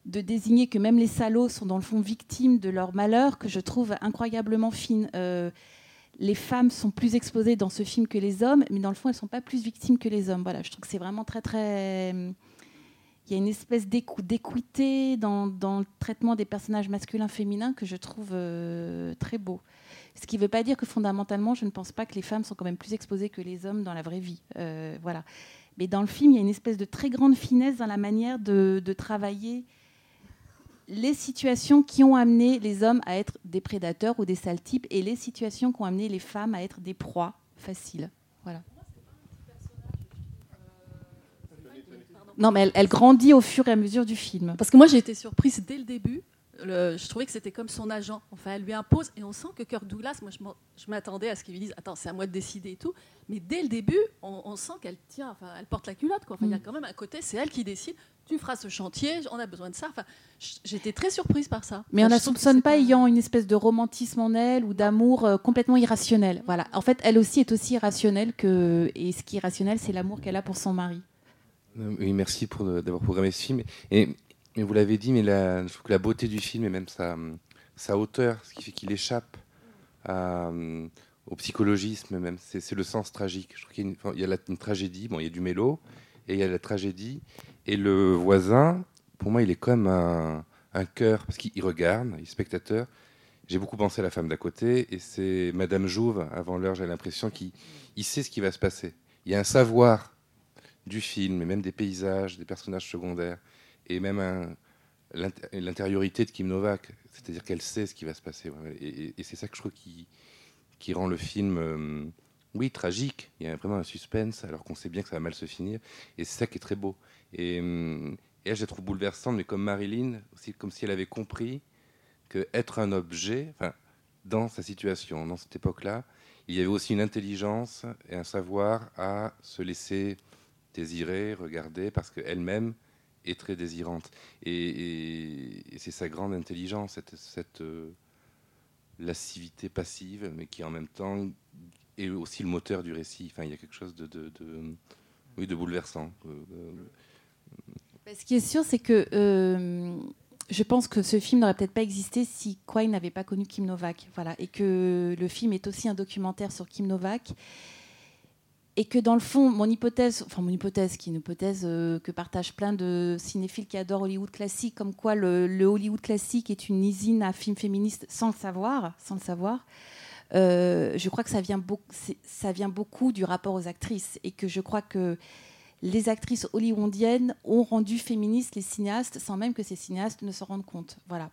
de désigner que même les salauds sont dans le fond victimes de leur malheur, que je trouve incroyablement fine. Euh, les femmes sont plus exposées dans ce film que les hommes, mais dans le fond, elles ne sont pas plus victimes que les hommes. Voilà, je trouve que c'est vraiment très, très. Il y a une espèce d'équité dans, dans le traitement des personnages masculins-féminins que je trouve euh, très beau. Ce qui ne veut pas dire que fondamentalement, je ne pense pas que les femmes sont quand même plus exposées que les hommes dans la vraie vie. Euh, voilà. Mais dans le film, il y a une espèce de très grande finesse dans la manière de, de travailler les situations qui ont amené les hommes à être des prédateurs ou des sales types et les situations qui ont amené les femmes à être des proies faciles. Voilà. Non, mais elle, elle grandit au fur et à mesure du film. Parce que moi, j'ai été surprise dès le début. Le- je trouvais que c'était comme son agent. Enfin, elle lui impose. Et on sent que Kirk Douglas, moi, je m'attendais à ce qu'il lui dise Attends, c'est à moi de décider et tout. Mais dès le début, on, on sent qu'elle tient, enfin, elle porte la culotte. Quoi. Enfin, Il y a Mm. quand même un côté, c'est elle qui décide Tu feras ce chantier, on a besoin de ça. Enfin, j'étais très surprise par ça. Mais on ne que soupçonne pas ayant une espèce de romantisme en elle ou d'amour euh, complètement irrationnel. Voilà. En fait, elle aussi est aussi irrationnelle que et ce qui est rationnel, c'est l'amour qu'elle a pour son mari. Oui, merci pour euh, d'avoir programmé ce film. Et, vous l'avez dit, mais la, je trouve que la beauté du film et même sa, hauteur, ce qui fait qu'il échappe euh, au psychologisme même, c'est le sens tragique. Je trouve qu'il y a, une, il y a une tragédie, bon, il y a du mélo, et il y a la tragédie. Et le voisin, pour moi, il est comme un, un cœur, parce qu'il regarde, il est spectateur. J'ai beaucoup pensé à la femme d'à côté, et c'est Madame Jouve, avant l'heure, j'ai l'impression qu'il il sait ce qui va se passer. Il y a un savoir du film, et même des paysages, des personnages secondaires, et même l'intériorité de Kim Novak, c'est-à-dire qu'elle sait ce qui va se passer. Et, c'est ça que je trouve qui, rend le film, euh, oui, tragique. Il y a vraiment un suspense, alors qu'on sait bien que ça va mal se finir, et c'est ça qui est très beau. Et, elle, je la trouve bouleversante, mais comme Marilyn, aussi comme si elle avait compris que être un objet, enfin, dans sa situation, dans cette époque-là, il y avait aussi une intelligence et un savoir à se laisser désirer, regarder, parce qu'elle-même est très désirante. Et, c'est sa grande intelligence, cette, cette euh, lascivité passive, mais qui en même temps est aussi le moteur du récit. Enfin, il y a quelque chose de, oui, de bouleversant. Euh, euh, Ce qui est sûr, c'est que je pense que ce film n'aurait peut-être pas existé si Kwai n'avait pas connu Kim Novak. Voilà. Et que le film est aussi un documentaire sur Kim Novak. Et que dans le fond, mon hypothèse, enfin mon hypothèse, qui est une hypothèse euh, que partagent plein de cinéphiles qui adorent Hollywood classique, comme quoi le, Hollywood classique est une usine à films féministes sans le savoir, sans le savoir. Euh, je crois que ça vient, ça vient beaucoup du rapport aux actrices et que je crois que les actrices hollywoodiennes ont rendu féministes les cinéastes sans même que ces cinéastes ne se rendent compte. Voilà.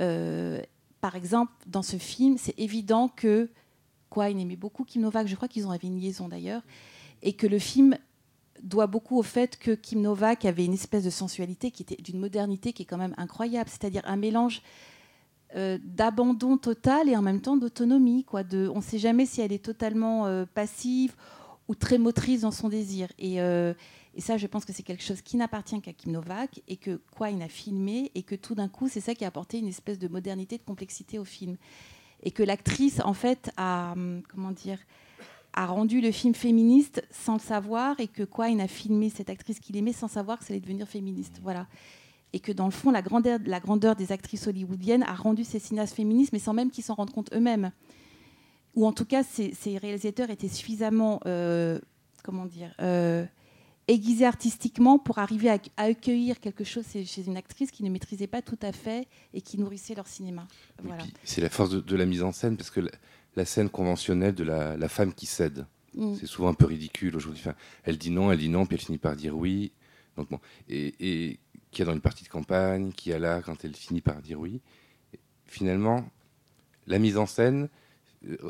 Euh, par exemple, dans ce film, c'est évident que Quine aimait beaucoup Kim Novak. Je crois qu'ils avait une liaison d'ailleurs, et que le film doit beaucoup au fait que Kim Novak avait une espèce de sensualité qui était d'une modernité qui est quand même incroyable, c'est-à-dire un mélange euh, d'abandon total et en même temps d'autonomie. On ne sait jamais si elle est totalement euh, passive ou très motrice dans son désir. Et, euh, et ça, je pense que c'est quelque chose qui n'appartient qu'à Kim Novak et que Quine a filmé et que tout d'un coup, c'est ça qui a apporté une espèce de modernité, de complexité au film. Et que l'actrice, en fait, a, comment dire, a rendu le film féministe sans le savoir et que Quine a filmé cette actrice qu'il aimait sans savoir que ça allait devenir féministe. Voilà. Et que dans le fond, la grandeur, des actrices hollywoodiennes a rendu ces cinéastes féministes, mais sans même qu'ils s'en rendent compte eux-mêmes. Ou en tout cas, ces, ces réalisateurs étaient suffisamment, euh, comment dire, euh, aiguisés artistiquement pour arriver à, à accueillir quelque chose chez, une actrice qui ne maîtrisait pas tout à fait et qui nourrissait leur cinéma. Voilà. C'est la force de, de la mise en scène, parce que la, la scène conventionnelle de la, la femme qui cède, Mm. c'est souvent un peu ridicule aujourd'hui. Enfin, elle dit non, elle dit non, puis elle finit par dire oui. Donc bon, et, et qui a dans une partie de campagne, qui a là quand elle finit par dire oui. Finalement, la mise en scène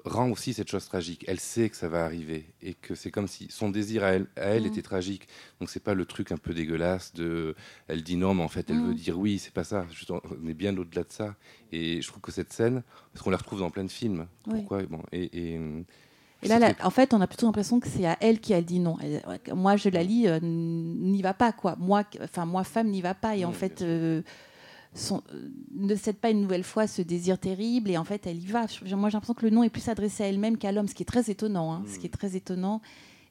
rend aussi cette chose tragique. Elle sait que ça va arriver et que c'est comme si son désir à elle, à elle Mm. était tragique. Donc c'est pas le truc un peu dégueulasse de elle dit non mais en fait elle Mm. veut dire oui, c'est pas ça. On est bien au-delà de ça. Et je trouve que cette scène, parce qu'on la retrouve dans plein de films. Oui. Pourquoi? Bon, et, et, Et là, là, en fait, on a plutôt l'impression que c'est à elle qui a dit non. Elle- moi, je la lis, euh, n'y va pas, quoi. Moi, enfin, moi, femme, n'y va pas. Et en Oui, fait, euh, son- euh, ne cède pas une nouvelle fois ce désir terrible. Et en fait, elle y va. Je- Moi, j'ai l'impression que le non est plus adressé à elle-même qu'à l'homme, ce qui est très étonnant. hein, Ce qui est très étonnant.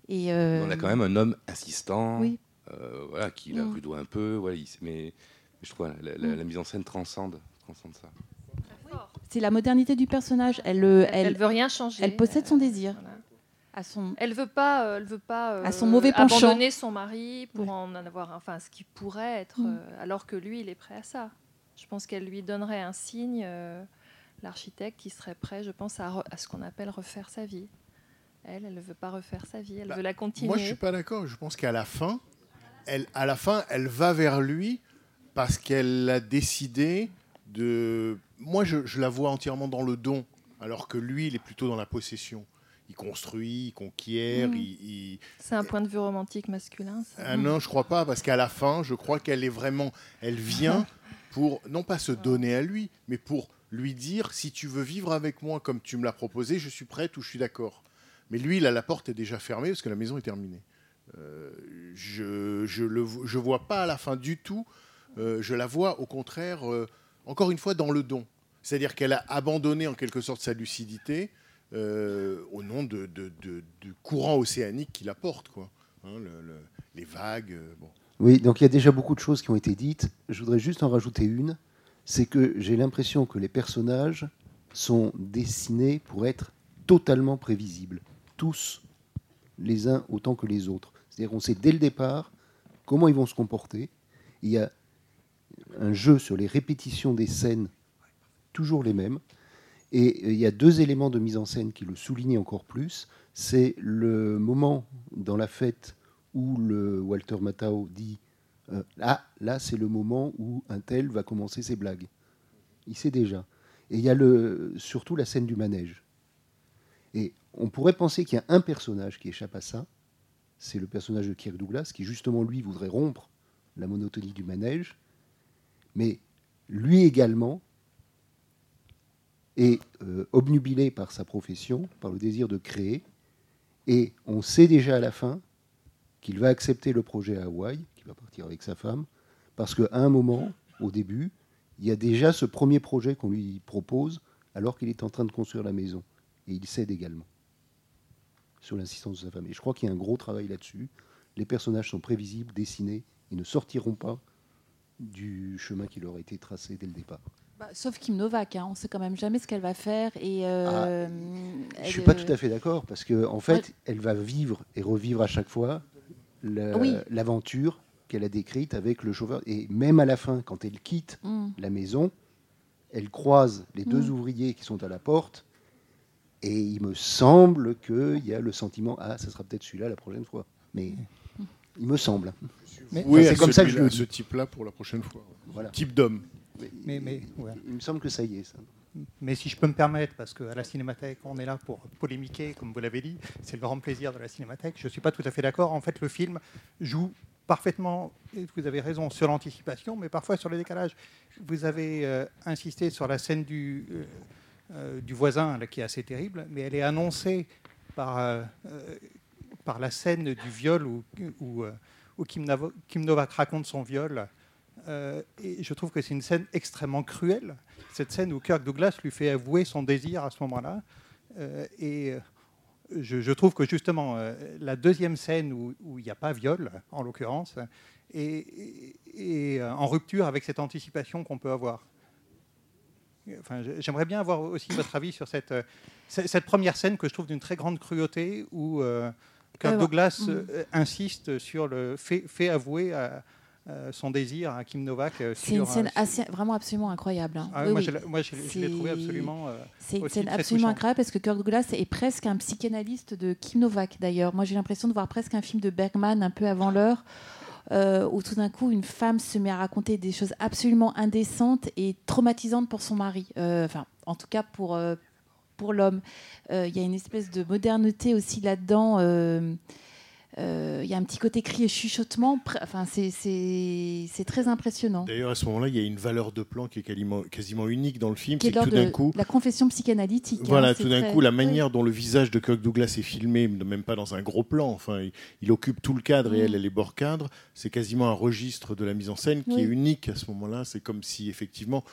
Et euh, on a quand même un homme assistant, Oui. euh, voilà, qui la Mm. rudoie un peu. Voilà, il- mais, je trouve voilà, la, la- Mm. la mise en scène transcende, transcende ça. c'est la modernité du personnage. Elle, euh, Elle, elle, veut rien changer. elle possède son désir. Voilà. À son... Elle veut pas, euh, elle veut pas euh, À son mauvais penchant. abandonner son mari pour en avoir, enfin, ce qui pourrait être, Mm. euh, alors que lui, il est prêt à ça. Je pense qu'elle lui donnerait un signe, euh, l'architecte, qui serait prêt, je pense, à, re- à ce qu'on appelle refaire sa vie. Elle, elle ne veut pas refaire sa vie, elle Bah, veut la continuer. Moi, je suis pas d'accord. Je pense qu'à la fin, elle, à la fin, elle va vers lui parce qu'elle a décidé de. Moi, je, je la vois entièrement dans le don, alors que lui, il est plutôt dans la possession. Il construit, il conquiert, Mm. il, il- C'est un point de vue romantique masculin. ça. Ah non, je crois pas, parce qu'à la fin, je crois qu'elle est vraiment, elle vient pour non pas se donner à lui, mais pour lui dire si tu veux vivre avec moi comme tu me l'as proposé, je suis prête ou je suis d'accord. Mais lui, là, la porte est déjà fermée parce que la maison est terminée. Euh, je je le je vois pas à la fin du tout. euh, je la vois au contraire, euh, encore une fois, dans le don. C'est-à-dire qu'elle a abandonné en quelque sorte sa lucidité au nom de, de, de- courant océanique qui la porte, quoi. Hein, le- le- les vagues. bon. Oui, donc il y a déjà beaucoup de choses qui ont été dites. Je voudrais juste en rajouter une. C'est que j'ai l'impression que les personnages sont dessinés pour être totalement prévisibles. Tous, les uns autant que les autres. C'est-à-dire qu'on sait dès le départ comment ils vont se comporter. Il y a un jeu sur les répétitions des scènes, toujours les mêmes. Et euh, il y a deux éléments de mise en scène qui le soulignent encore plus. C'est le moment dans la fête où Walter Matthau dit euh, Ah, là, c'est le moment où un tel va commencer ses blagues. Il sait déjà. Et il y a le, surtout la scène du manège. Et on pourrait penser qu'il y a un personnage qui échappe à ça. C'est le personnage de Kirk Douglas, qui justement, lui, voudrait rompre la monotonie du manège. Mais lui également est euh, obnubilé par sa profession, par le désir de créer. Et on sait déjà à la fin qu'il va accepter le projet à Hawaï, qu'il va partir avec sa femme, Parce qu'à un moment, au début, il y a déjà ce premier projet qu'on lui propose alors qu'il est en train de construire la maison. Et il cède également, sur l'insistance de sa femme. Et je crois qu'il y a un gros travail là-dessus. Les personnages sont prévisibles, dessinés, ils ne sortiront pas du chemin qui leur a été tracé dès le départ. Bah, sauf Kim Novak, hein. on ne sait quand même jamais ce qu'elle va faire. Et, euh, je ne suis pas tout à fait d'accord, parce qu'en en fait, elle va vivre et revivre à chaque fois l'aventure qu'elle a décrite avec le chauffeur. Et même à la fin, quand elle quitte Mm. la maison, elle croise les deux Mm. ouvriers qui sont à la porte. Et il me semble qu'il y a le sentiment ah, ça sera peut-être celui-là la prochaine fois. Mais il me semble. Mais à c'est comme ça que je ce type-là pour la prochaine fois. Voilà. Type d'homme. Mais, mais, ouais. Il me semble que ça y est. Ça. Mais si je peux me permettre, parce qu'à la Cinémathèque, on est là pour polémiquer, comme vous l'avez dit, c'est le grand plaisir de la Cinémathèque. Je ne suis pas tout à fait d'accord. En fait, le film joue parfaitement, et vous avez raison, sur l'anticipation, mais parfois sur le décalage. Vous avez euh, insisté sur la scène du, euh, euh, du voisin, qui est assez terrible, mais elle est annoncée par, par la scène du viol où, où, Kim, Novak raconte son viol. Et je trouve que c'est une scène extrêmement cruelle. Cette scène où Kirk Douglas lui fait avouer son désir à ce moment-là. Euh, et euh, je, je trouve que justement, euh, la deuxième scène où il n'y a pas viol, en l'occurrence, est, en rupture avec cette anticipation qu'on peut avoir. Enfin, J'aimerais bien avoir aussi votre avis sur cette, première scène que je trouve d'une très grande cruauté où euh, Kirk Douglas mm. insiste sur le fait, fait avouer à- son désir à Kim Novak. euh, C'est une scène euh, assez, vraiment absolument incroyable. hein. Ah, Oui, moi, oui. je l'ai- moi, je l'ai- je l'ai trouvé absolument, euh, c'est une scène absolument incroyable parce que Kirk Douglas est presque un psychanalyste de Kim Novak d'ailleurs. Moi, j'ai l'impression de voir presque un film de Bergman un peu avant l'heure. euh, où tout d'un coup une femme se met à raconter des choses absolument indécentes et traumatisantes pour son mari. Euh, Enfin, en tout cas pour, euh, pour l'homme. Euh, Il y a une espèce de modernité aussi là-dedans. Euh, Il y a un petit côté cri et chuchotement. Enfin, c'est- très impressionnant. D'ailleurs, à ce moment-là, il y a une valeur de plan qui est quasiment, quasiment unique dans le film. Qui est que tout d'un de coup, la confession psychanalytique. hein, Voilà, c'est tout d'un coup, la oui. manière dont le visage de Kirk Douglas est filmé, même pas dans un gros plan, enfin, il, il occupe tout le cadre et Mm. elle, elle est bord cadre, c'est quasiment un registre de la mise en scène qui Oui. est unique à ce moment-là. C'est comme si, effectivement,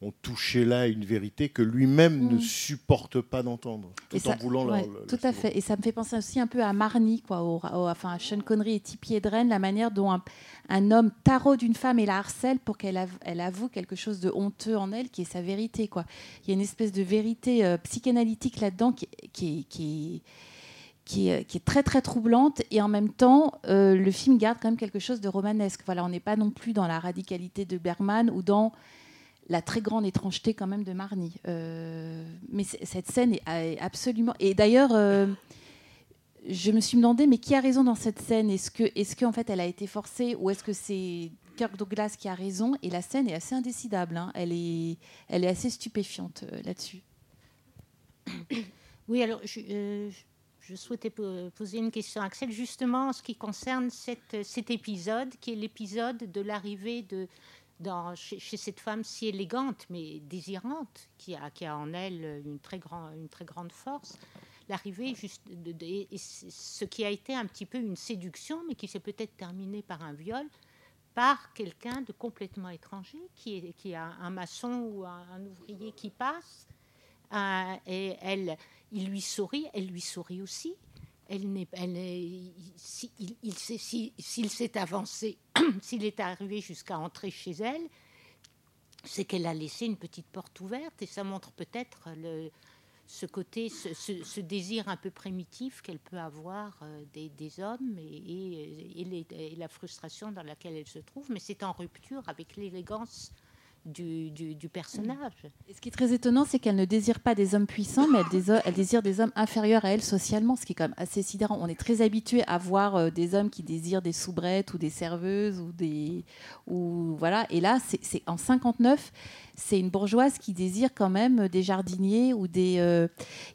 on touchait là une vérité que lui-même Mm. ne supporte pas d'entendre, tout Et ça- en voulant la- ouais, la- tout à fait. Et ça me fait penser aussi un peu à Marnie, quoi, au, au- enfin à Sean Connery et Tippi Hedren, la manière dont un, un homme tarot d'une femme et la harcèle pour qu'elle av- elle avoue quelque chose de honteux en elle, qui est sa vérité. Quoi. Il y a une espèce de vérité euh, psychanalytique là-dedans qui, qui, qui, qui est, qui est très très troublante et en même temps euh, le film garde quand même quelque chose de romanesque. Voilà, on n'est pas non plus dans la radicalité de Bergman ou dans la très grande étrangeté quand même de Marnie. Euh, mais cette scène est, absolument... Et d'ailleurs, euh, je me suis demandé, mais qui a raison dans cette scène? Est-ce que, est-ce qu'en fait elle a été forcée ou est-ce que c'est Kirk Douglas qui a raison? Et la scène est assez indécidable. hein. Elle, est, elle est assez stupéfiante euh, là-dessus. Oui, alors je, souhaitais po- poser une question Axel, justement en ce qui concerne cet épisode, qui est l'épisode de l'arrivée de, chez, cette femme si élégante mais désirante, qui a, en elle une très, grande force. L'arrivée, ce qui a été un petit peu une séduction, mais qui s'est peut-être terminée par un viol, par quelqu'un de complètement étranger, qui, est, un maçon ou un, ouvrier qui passe. Euh, et il lui sourit, elle lui sourit aussi. Elle n'est, elle si- s'il s'est avancé, s'il est arrivé jusqu'à entrer chez elle, c'est qu'elle a laissé une petite porte ouverte et ça montre peut-être le, ce côté, ce, désir un peu primitif qu'elle peut avoir euh, des, des hommes et, et la frustration dans laquelle elle se trouve, mais c'est en rupture avec l'élégance du, personnage. Et ce qui est très étonnant, c'est qu'elle ne désire pas des hommes puissants, mais elle désire, elle désire des hommes inférieurs à elle socialement, ce qui est quand même assez sidérant. On est très habitué à voir euh, des hommes qui désirent des soubrettes ou des serveuses ou des ou voilà. Et là, c'est- en 59, c'est une bourgeoise qui désire quand même des jardiniers ou des. euh,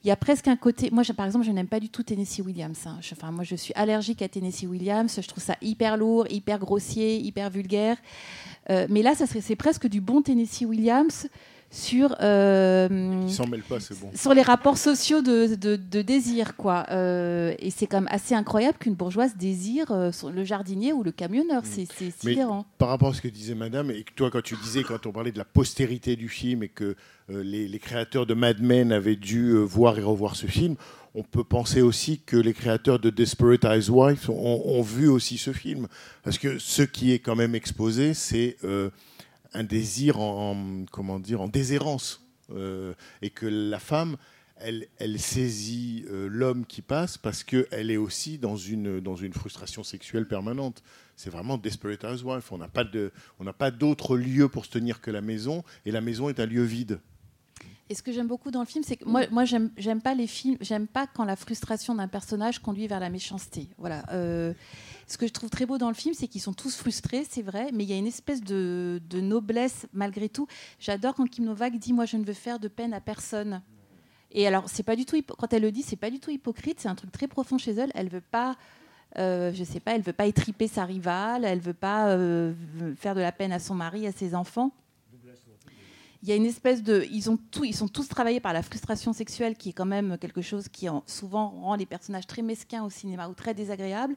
Il y a presque un côté. Moi, par exemple, je n'aime pas du tout Tennessee Williams. hein. Je- enfin, moi, je suis allergique à Tennessee Williams. Je trouve ça hyper lourd, hyper grossier, hyper vulgaire. Euh, mais là, ça serait, c'est presque du bon Tennessee Williams sur euh, pas, bon. sur les rapports sociaux de, de- de désir, quoi. Euh, et c'est quand même assez incroyable qu'une bourgeoise désire euh, le jardinier ou le camionneur. C'est c'est Mais sidérant. par rapport à ce que disait Madame, et que toi, quand tu disais, quand on parlait de la postérité du film et que les, les créateurs de Mad Men avaient dû voir et revoir ce film, on peut penser aussi que les créateurs de Desperate Housewives ont, ont vu aussi ce film. Parce que ce qui est quand même exposé, c'est un désir en, en- comment dire, en déshérence. Euh, et que la femme, elle, saisit euh, l'homme qui passe parce qu'elle est aussi dans une, dans une frustration sexuelle permanente. C'est vraiment Desperate Housewife. On n'a pas de- on pas d'autre lieu pour se tenir que la maison, et la maison est un lieu vide. Et ce que j'aime beaucoup dans le film, c'est que moi, moi j'aime j'aime pas les films, j'aime pas quand la frustration d'un personnage conduit vers la méchanceté. Voilà. Euh, ce que je trouve très beau dans le film, c'est qu'ils sont tous frustrés, c'est vrai, mais il y a une espèce de, noblesse malgré tout. J'adore quand Kim Novak dit Moi, je ne veux faire de peine à personne. Et alors, c'est pas du tout quand elle le dit, c'est pas du tout hypocrite. C'est un truc très profond chez elle. Elle veut pas, euh, je sais pas, elle veut pas étriper sa rivale. Elle veut pas euh, faire de la peine à son mari, à ses enfants il y a une espèce de. Ils, ont tout, ils sont tous travaillés par la frustration sexuelle, qui est quand même quelque chose qui en- souvent rend les personnages très mesquins au cinéma ou très désagréables.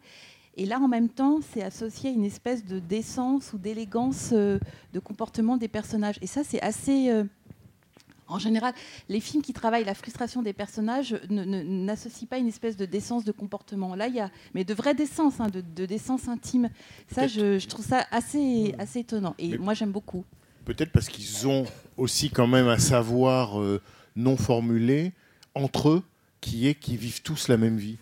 Et là, en même temps, c'est associé à une espèce de décence ou d'élégance euh, de comportement des personnages. Et ça, c'est assez. euh, en général, les films qui travaillent la frustration des personnages n'associent pas une espèce de décence de comportement. Là, il y a, mais de vraie décence, hein, de, de décence intime. Ça, je, je trouve ça assez, assez étonnant. Et moi, j'aime beaucoup. Peut-être parce qu'ils ont aussi quand même un savoir euh, non formulé entre eux, qui est qu'ils vivent tous la même vie.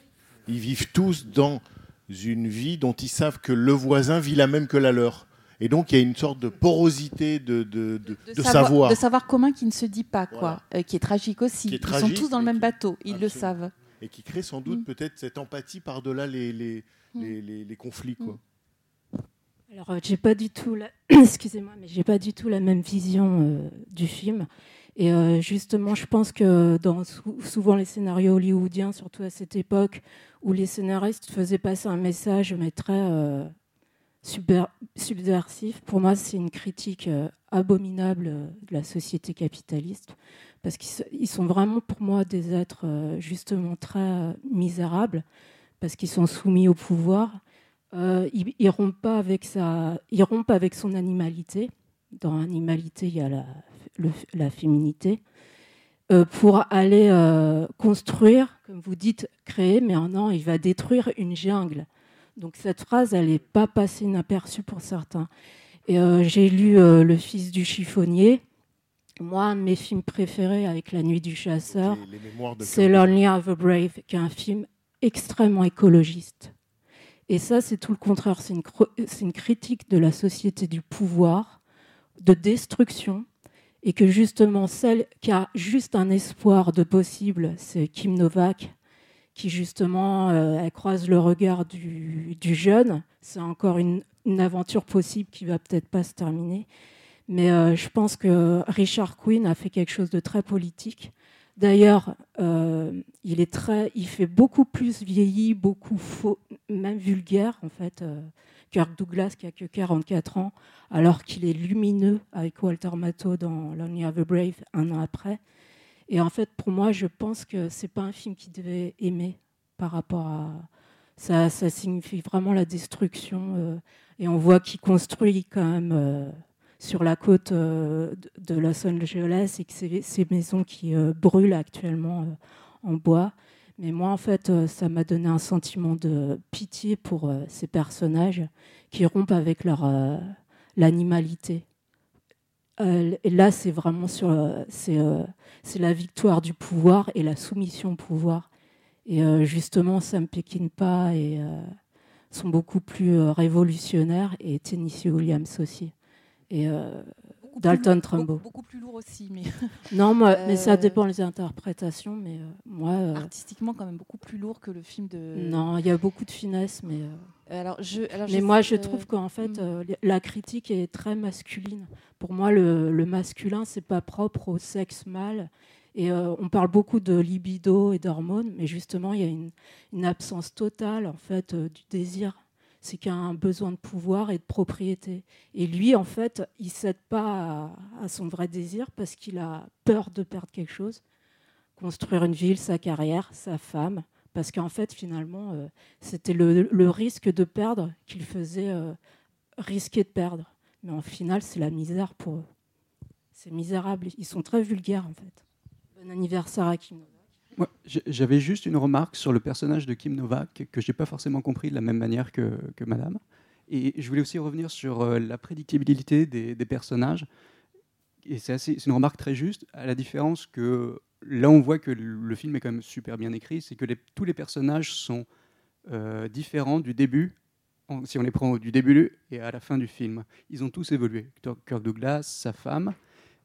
Ils vivent tous dans une vie dont ils savent que le voisin vit la même que la leur. Et donc il y a une sorte de porosité de, de, de- de savoir. de savoir commun qui ne se dit pas, quoi, euh, qui est tragique aussi. Ils sont tous dans le même bateau, ils le savent. Et qui crée sans doute peut-être cette empathie par-delà les, les, Mm. les, les- les conflits. Quoi. Alors, euh, j'ai pas du tout la... excusez-moi, mais j'ai pas du tout la même vision euh, du film. Et euh, justement, je pense que dans sou- souvent les scénarios hollywoodiens, surtout à cette époque, où les scénaristes faisaient passer un message mais très euh, subversif, pour moi, c'est une critique euh, abominable de la société capitaliste, parce qu'ils sont vraiment pour moi des êtres justement très misérables, parce qu'ils sont soumis au pouvoir. Ils, ils rompent pas avec sa, ils rompent avec son animalité. Dans animalité, il y a la, le- la féminité. Euh, pour aller euh, construire, comme vous dites, créer, mais un an, il va détruire une jungle. Donc cette phrase, elle n'est pas passée inaperçue pour certains. Et euh, j'ai lu Le fils du chiffonnier. Moi, un de mes films préférés avec La nuit du chasseur, c'est Lonely of the Brave, qui est un film extrêmement écologiste. Et ça, c'est tout le contraire. C'est une, cro- c'est une critique de la société du pouvoir, de destruction, et que justement, celle qui a juste un espoir de possible, c'est Kim Novak, qui justement, euh, elle croise le regard du, jeune. C'est encore une, une aventure possible qui va peut-être pas se terminer. Mais euh, je pense que Richard Quinn a fait quelque chose de très politique. D'ailleurs, euh, il est très, il fait beaucoup plus vieilli, beaucoup faux, même vulgaire en fait. Kirk Douglas qui a que 44 ans, alors qu'il est lumineux avec Walter Matthau dans Lonely of the Brave un an après. Et en fait, pour moi, je pense que c'est pas un film qui devait aimer par rapport à ça. Ça signifie vraiment la destruction. euh, et on voit qu'il construit quand même euh, sur la côte euh, de Los Angeles et que c'est ces maisons qui euh, brûlent actuellement en bois. Mais moi, en fait, euh, ça m'a donné un sentiment de pitié pour euh, ces personnages qui rompent avec leur euh, l'animalité. Et là, c'est vraiment sur, c'est, la victoire du pouvoir et la soumission au pouvoir. Et justement, Sam Peckinpah et euh, sont beaucoup plus révolutionnaires et Tennessee Williams aussi. Et Beaucoup Dalton plus- Trumbo. Beaucoup, beaucoup plus lourd aussi, mais. Non, moi, mais ça Euh, dépend des interprétations, mais euh, moi. euh, Artistiquement, quand même beaucoup plus lourd que le film de. non, il y a beaucoup de finesse, mais. Alors, je, alors mais je moi, je trouve qu'en fait, mm. euh, la critique est très masculine. Pour moi, le, le masculin, c'est pas propre au sexe mâle. Et on parle beaucoup de libido et d'hormones, mais justement, il y a une, une absence totale en fait du désir. C'est qu'il y a un besoin de pouvoir et de propriété. Et lui, en fait, il cède pas à, son vrai désir parce qu'il a peur de perdre quelque chose, construire une ville, sa carrière, sa femme, parce qu'en fait, finalement, euh, c'était le, risque de perdre qu'il faisait euh, risquer de perdre. Mais en final, c'est la misère pour eux. C'est misérable. Ils sont très vulgaires, en fait. Bon anniversaire à J'avais juste une remarque sur le personnage de Kim Novak que je n'ai pas forcément compris de la même manière que, Madame. Et je voulais aussi revenir sur euh, la prédictibilité des, personnages. Et c'est une remarque très juste, à la différence que là, on voit que le film est quand même super bien écrit, c'est que tous les personnages sont euh, différents du début, si on les prend du début et à la fin du film. Ils ont tous évolué. Kirk Douglas, sa femme,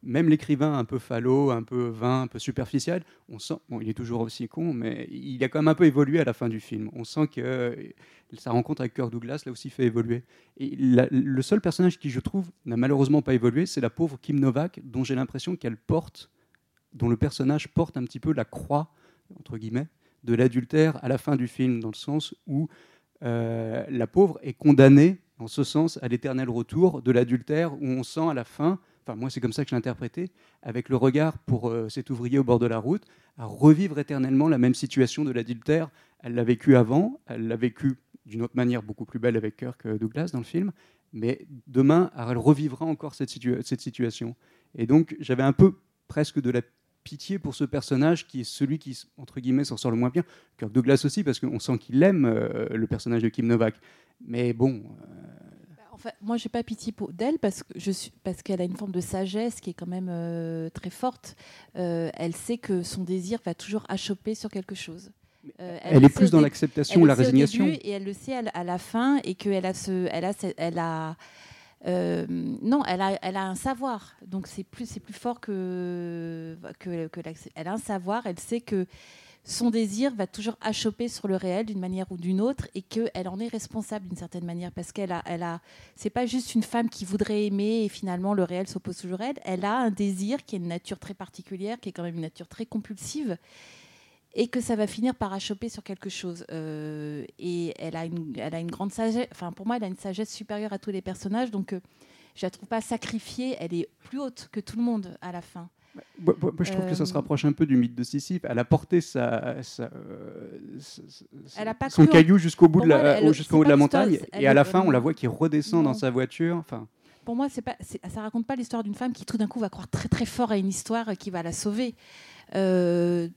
même l'écrivain un peu falot, un peu vain, un peu superficiel, on sent, bon, il est toujours aussi con, mais il a quand même un peu évolué à la fin du film. On sent que euh, sa rencontre avec Kirk Douglas l'a aussi fait évoluer. Et le seul personnage qui, je trouve, n'a malheureusement pas évolué, c'est la pauvre Kim Novak, dont j'ai l'impression qu'elle porte, dont le personnage porte un petit peu la croix, entre guillemets, de l'adultère à la fin du film, dans le sens où euh, la pauvre est condamnée, en ce sens, à l'éternel retour de l'adultère, où on sent à la fin, enfin moi c'est comme ça que je l'ai interprété, avec le regard pour euh, cet ouvrier au bord de la route, à revivre éternellement la même situation de l'adultère. Elle l'a vécu avant, elle l'a vécu d'une autre manière beaucoup plus belle avec Kirk Douglas dans le film, mais demain, elle revivra encore cette, situa- cette situation. Et donc j'avais un peu presque de la pitié pour ce personnage qui est celui qui, entre guillemets, s'en sort le moins bien. Kirk Douglas aussi, parce qu'on sent qu'il aime euh, le personnage de Kim Novak. Mais bon, fait, moi, j'ai pas pitié d'elle parce que je suis parce qu'elle a une forme de sagesse qui est quand même euh, très forte. Euh, elle sait que son désir va toujours achoper sur quelque chose. Euh, Elle le est plus dans l'acceptation ou la résignation. début et elle le sait à, la- à la fin et qu'elle a ce, elle a, elle a, non, elle a, elle a un savoir. Donc c'est plus, c'est plus fort que que, que elle a un savoir. Elle sait que son désir va toujours achoper sur le réel d'une manière ou d'une autre et qu'elle en est responsable d'une certaine manière parce qu'elle a, elle a, c'est pas juste une femme qui voudrait aimer et finalement le réel s'oppose toujours à elle. Elle a un désir qui est une nature très particulière, qui est quand même une nature très compulsive et que ça va finir par achoper sur quelque chose. Euh, et elle a, une, elle a une grande sagesse, enfin pour moi, elle a une sagesse supérieure à tous les personnages, donc euh, je la trouve pas sacrifiée, elle est plus haute que tout le monde à la fin. Moi, moi, je trouve que ça se Euh, rapproche un peu du mythe de Sisyphe. Elle a porté sa, sa, sa- sa- Elle a pas son caillou jusqu'au bout, de la, elle- jusqu'au de montagne, et à la fin, on la voit qui redescend Non. dans sa voiture. Enfin, Pour moi, c'est pas, c'est- ça raconte pas l'histoire d'une femme qui tout d'un coup va croire très très fort à une histoire qui va la sauver. Euh,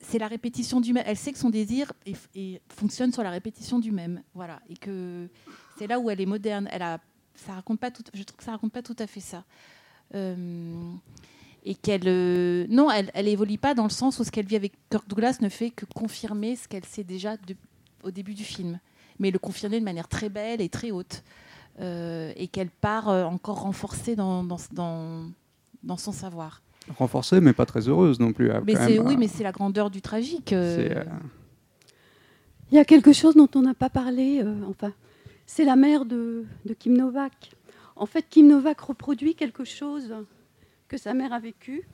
c'est la répétition du même. Elle sait que son désir est- est- fonctionne sur la répétition du même. Voilà. Et que c'est là où elle est moderne. Elle a, ça raconte pas tout, je trouve que ça raconte pas tout à fait ça. Euh, et qu'elle. euh, non, elle, elle évolue pas dans le sens où ce qu'elle vit avec Kirk Douglas ne fait que confirmer ce qu'elle sait déjà de- au début du film. Mais le confirmer de manière très belle et très haute. Euh, et qu'elle part euh, encore renforcée dans, dans, dans, dans son savoir. renforcée, mais pas très heureuse non plus. Mais quand même, oui, euh, mais c'est la grandeur du tragique. euh. Il y a quelque chose dont on n'a pas parlé, euh, enfin, c'est la mère de, de Kim Novak. En fait, Kim Novak reproduit quelque chose que sa mère a vécu.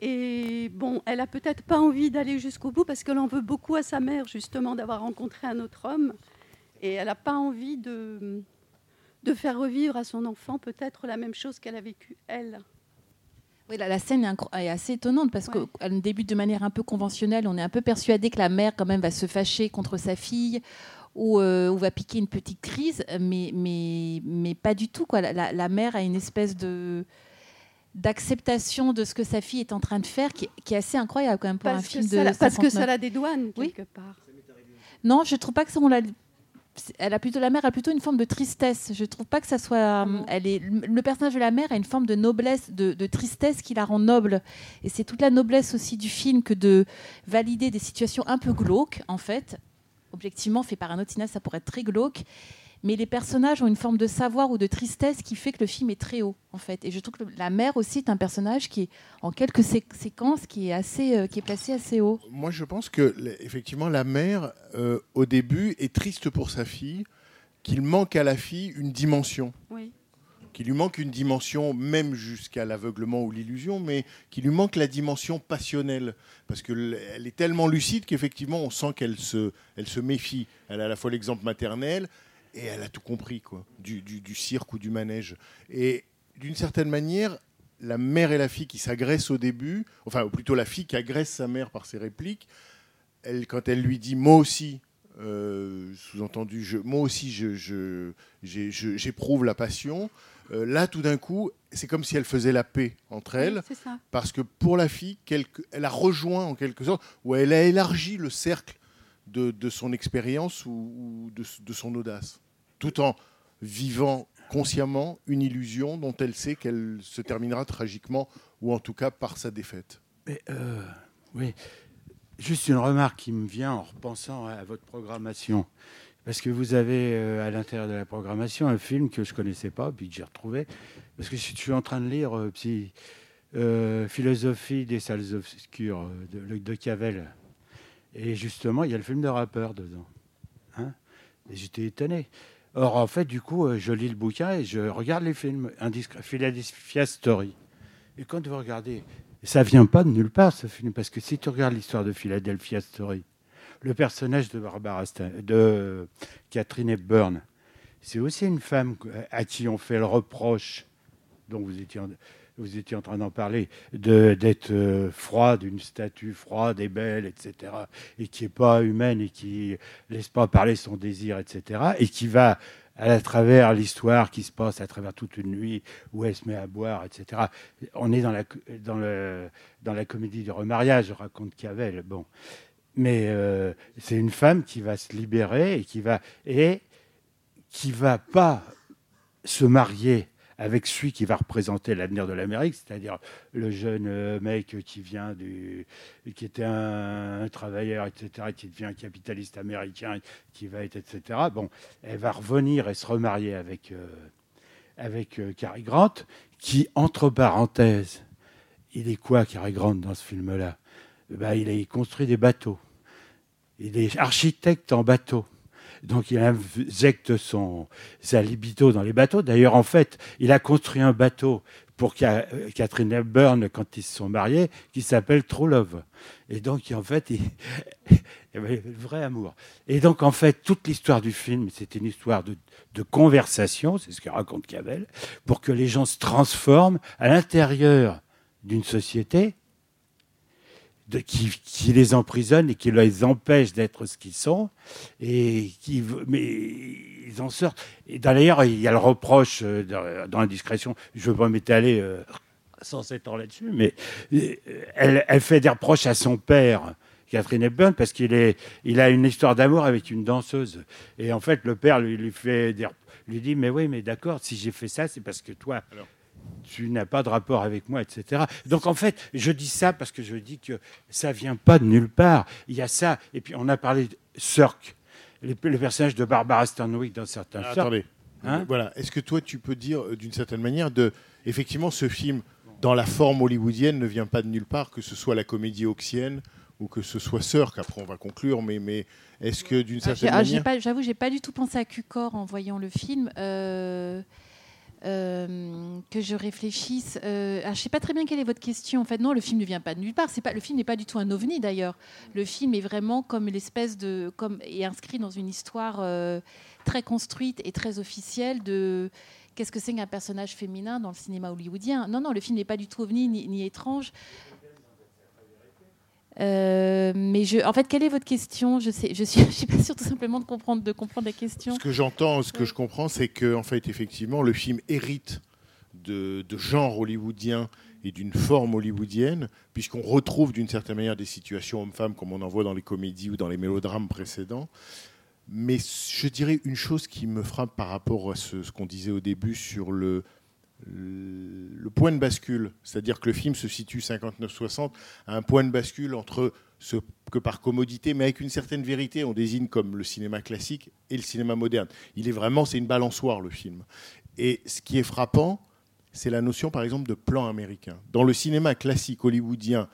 Et bon, elle a peut-être pas envie d'aller jusqu'au bout parce qu'elle en veut beaucoup à sa mère, justement, d'avoir rencontré un autre homme. Et elle n'a pas envie de, de faire revivre à son enfant peut-être la même chose qu'elle a vécue, elle. Oui, la, la scène est, assez étonnante parce qu'elle débute de manière un peu conventionnelle. On est un peu persuadé que la mère, quand même, va se fâcher contre sa fille ou, euh, ou va piquer une petite crise, mais, mais, mais pas du tout. Quoi. La, la- la mère a une espèce de d'acceptation de ce que sa fille est en train de faire qui, qui est assez incroyable quand même pour Parce un film de la- parce que 59. ça la dédouane, Oui. quelque part. Non, je trouve pas que ça, on la. Elle a plutôt la mère a plutôt une forme de tristesse. Je trouve pas que ça soit. hum, elle est le personnage de la mère a une forme de noblesse, de, de tristesse qui la rend noble. Et c'est toute la noblesse aussi du film que de valider des situations un peu glauques en fait. Objectivement, fait par un autre cinéaste, ça pourrait être très glauque. Mais les personnages ont une forme de savoir ou de tristesse qui fait que le film est très haut, en fait. Et je trouve que la mère aussi est un personnage qui est, en quelques sé- séquences, qui est assez, euh, qui est placé assez haut. Moi, je pense que effectivement, la mère, euh, au début, est triste pour sa fille, qu'il manque à la fille une dimension. Oui. qu'il lui manque une dimension, même jusqu'à l'aveuglement ou l'illusion, mais qu'il lui manque la dimension passionnelle. Parce qu'elle est tellement lucide qu'effectivement, on sent qu'elle se, elle se méfie. Elle a à la fois l'exemple maternel et elle a tout compris, quoi, du, du- du cirque ou du manège. Et d'une certaine manière, la mère et la fille qui s'agressent au début, enfin, ou plutôt la fille qui agresse sa mère par ses répliques, elle, quand elle lui dit moi aussi, euh, sous-entendu, je, moi aussi, je, j'éprouve la passion. euh, là, tout d'un coup, c'est comme si elle faisait la paix entre elles, parce que pour la fille, quelque- elle a rejoint en quelque sorte, ou elle a élargi le cercle de, son expérience ou, de, son audace, tout en vivant consciemment une illusion dont elle sait qu'elle se terminera tragiquement, ou en tout cas par sa défaite. Mais, euh, oui, juste une remarque qui me vient en repensant à votre programmation. Parce que vous avez euh, à l'intérieur de la programmation un film que je ne connaissais pas, puis que j'ai retrouvé. Parce que je suis en train de lire euh, Philosophie des salles obscures de, de, de Cavell. Et justement, il y a le film de rappeur dedans. Hein et j'étais étonné. Or, en fait, du coup, euh, je lis le bouquin et je regarde les films. Philadelphia Story. Et quand vous regardez, ça vient pas de nulle part ce film, parce que si tu regardes l'histoire de Philadelphia Story, le personnage de Barbara de Catherine Hepburn, c'est aussi une femme à qui on fait le reproche, dont vous étiez en, vous étiez en train d'en parler, d'être euh, froide, une statue froide et belle, etc., et qui n'est pas humaine et qui laisse pas parler son désir, etc., et qui va à travers l'histoire qui se passe à travers toute une nuit où elle se met à boire, etc. On est dans la, dans le, dans la comédie du remariage, raconte Cavell. Bon. Mais euh, c'est une femme qui va se libérer et qui va, et qui va pas se marier avec celui qui va représenter l'avenir de l'Amérique, c'est-à-dire le jeune euh, mec qui vient du, qui était un, travailleur, etc., qui devient un capitaliste américain, qui va être, etc. Bon, elle va revenir et se remarier avec euh, avec euh, Cary Grant, qui entre parenthèses, il est quoi Cary Grant dans ce film-là? Ben, il, a, construit des bateaux. Il est architecte en bateau. Donc il injecte son, sa dans les bateaux. D'ailleurs, en fait, il a construit un bateau pour Ca- Catherine Hepburn quand ils se sont mariés, qui s'appelle True Love. Et donc, en fait, il, le vrai amour. Et donc, en fait, toute l'histoire du film, c'est une histoire de, de conversation, c'est ce que raconte Cavell, pour que les gens se transforment à l'intérieur d'une société de- qui, les emprisonne et qui les empêche d'être ce qu'ils sont, et qui, mais ils en sortent. D'ailleurs, il y a le reproche euh, dans, l'indiscrétion, je ne veux pas m'étaler euh, sans ans là-dessus, mais euh, elle, fait des reproches à son père. Catherine Hepburn, parce qu'il est, il a une histoire d'amour avec une danseuse. Et en fait, le père lui, fait lui dit, mais oui, mais d'accord, si j'ai fait ça, c'est parce que toi, tu n'as pas de rapport avec moi, etc. Donc en fait, je dis ça parce que je dis que ça vient pas de nulle part. Il y a ça. Et puis on a parlé de Cirque, le personnage de Barbara Stanwyck dans certains Ah, Cirque. attendez. Hein voilà. Est-ce que toi, tu peux dire euh, d'une certaine manière de, effectivement, ce film dans la forme hollywoodienne ne vient pas de nulle part, que ce soit la comédie oxienne ou que ce soit Sœur, qu'après on va conclure, mais, mais est-ce que d'une Ah, certaine ah, manière... pas- J'avoue, j'ai pas du tout pensé à Cucor en voyant le film. Euh, euh, que je réfléchisse. Euh, ah, je sais pas très bien quelle est votre question. En fait, non, le film ne vient pas de nulle part. Le film n'est pas du tout un ovni d'ailleurs. Le film est vraiment comme l'espèce de comme est inscrit dans une histoire euh, très construite et très officielle de qu'est-ce que c'est qu'un personnage féminin dans le cinéma hollywoodien. Non, non, le film n'est pas du tout ovni ni, ni étrange. Euh, mais je, en fait, quelle est votre question? Je sais, je suis, je suis pas sûre tout simplement de comprendre, de comprendre la question. Ce que j'entends, ce que je comprends, c'est que en fait, effectivement, le film hérite de, de genre hollywoodien et d'une forme hollywoodienne, puisqu'on retrouve d'une certaine manière des situations hommes-femmes comme on en voit dans les comédies ou dans les mélodrames précédents. Mais je dirais une chose qui me frappe par rapport à ce, ce qu'on disait au début sur le, le, point de bascule, c'est-à-dire que le film se situe 59-60 à un point de bascule entre ce que par commodité, mais avec une certaine vérité, on désigne comme le cinéma classique et le cinéma moderne. Il est vraiment, c'est une balançoire le film. Et ce qui est frappant, c'est la notion, par exemple, de plan américain. Dans le cinéma classique hollywoodien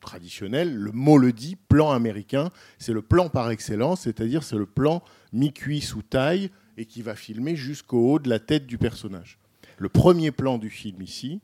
traditionnel, le mot le dit, plan américain, c'est le plan par excellence, c'est-à-dire c'est le plan mi-cuisse ou taille et qui va filmer jusqu'au haut de la tête du personnage. Le premier plan du film ici,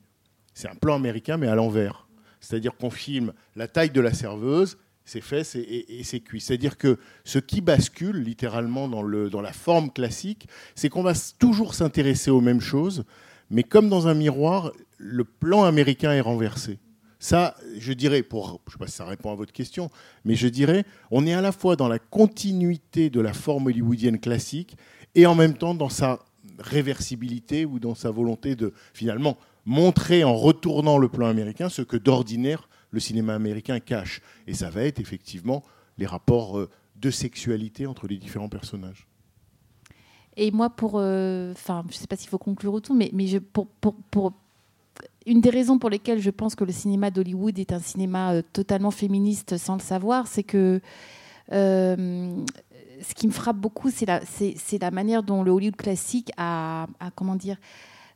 c'est un plan américain, mais à l'envers. C'est-à-dire qu'on filme la taille de la serveuse, ses fesses et, ses cuisses. C'est-à-dire que ce qui bascule littéralement dans, dans la forme classique, c'est qu'on va toujours s'intéresser aux mêmes choses, mais comme dans un miroir, le plan américain est renversé. Ça, je dirais, pour, je ne sais pas si ça répond à votre question, mais je dirais, on est à la fois dans la continuité de la forme hollywoodienne classique et en même temps dans sa réversibilité ou dans sa volonté de finalement montrer en retournant le plan américain ce que d'ordinaire le cinéma américain cache. Et ça va être effectivement les rapports euh, de sexualité entre les différents personnages. Et moi, pour, euh, enfin, je sais pas s'il faut conclure ou tout, mais, mais je, pour, pour, pour- une des raisons pour lesquelles je pense que le cinéma d'Hollywood est un cinéma euh, totalement féministe sans le savoir, c'est que ce qui me frappe beaucoup, c'est la, manière dont le Hollywood classique a, a comment dire,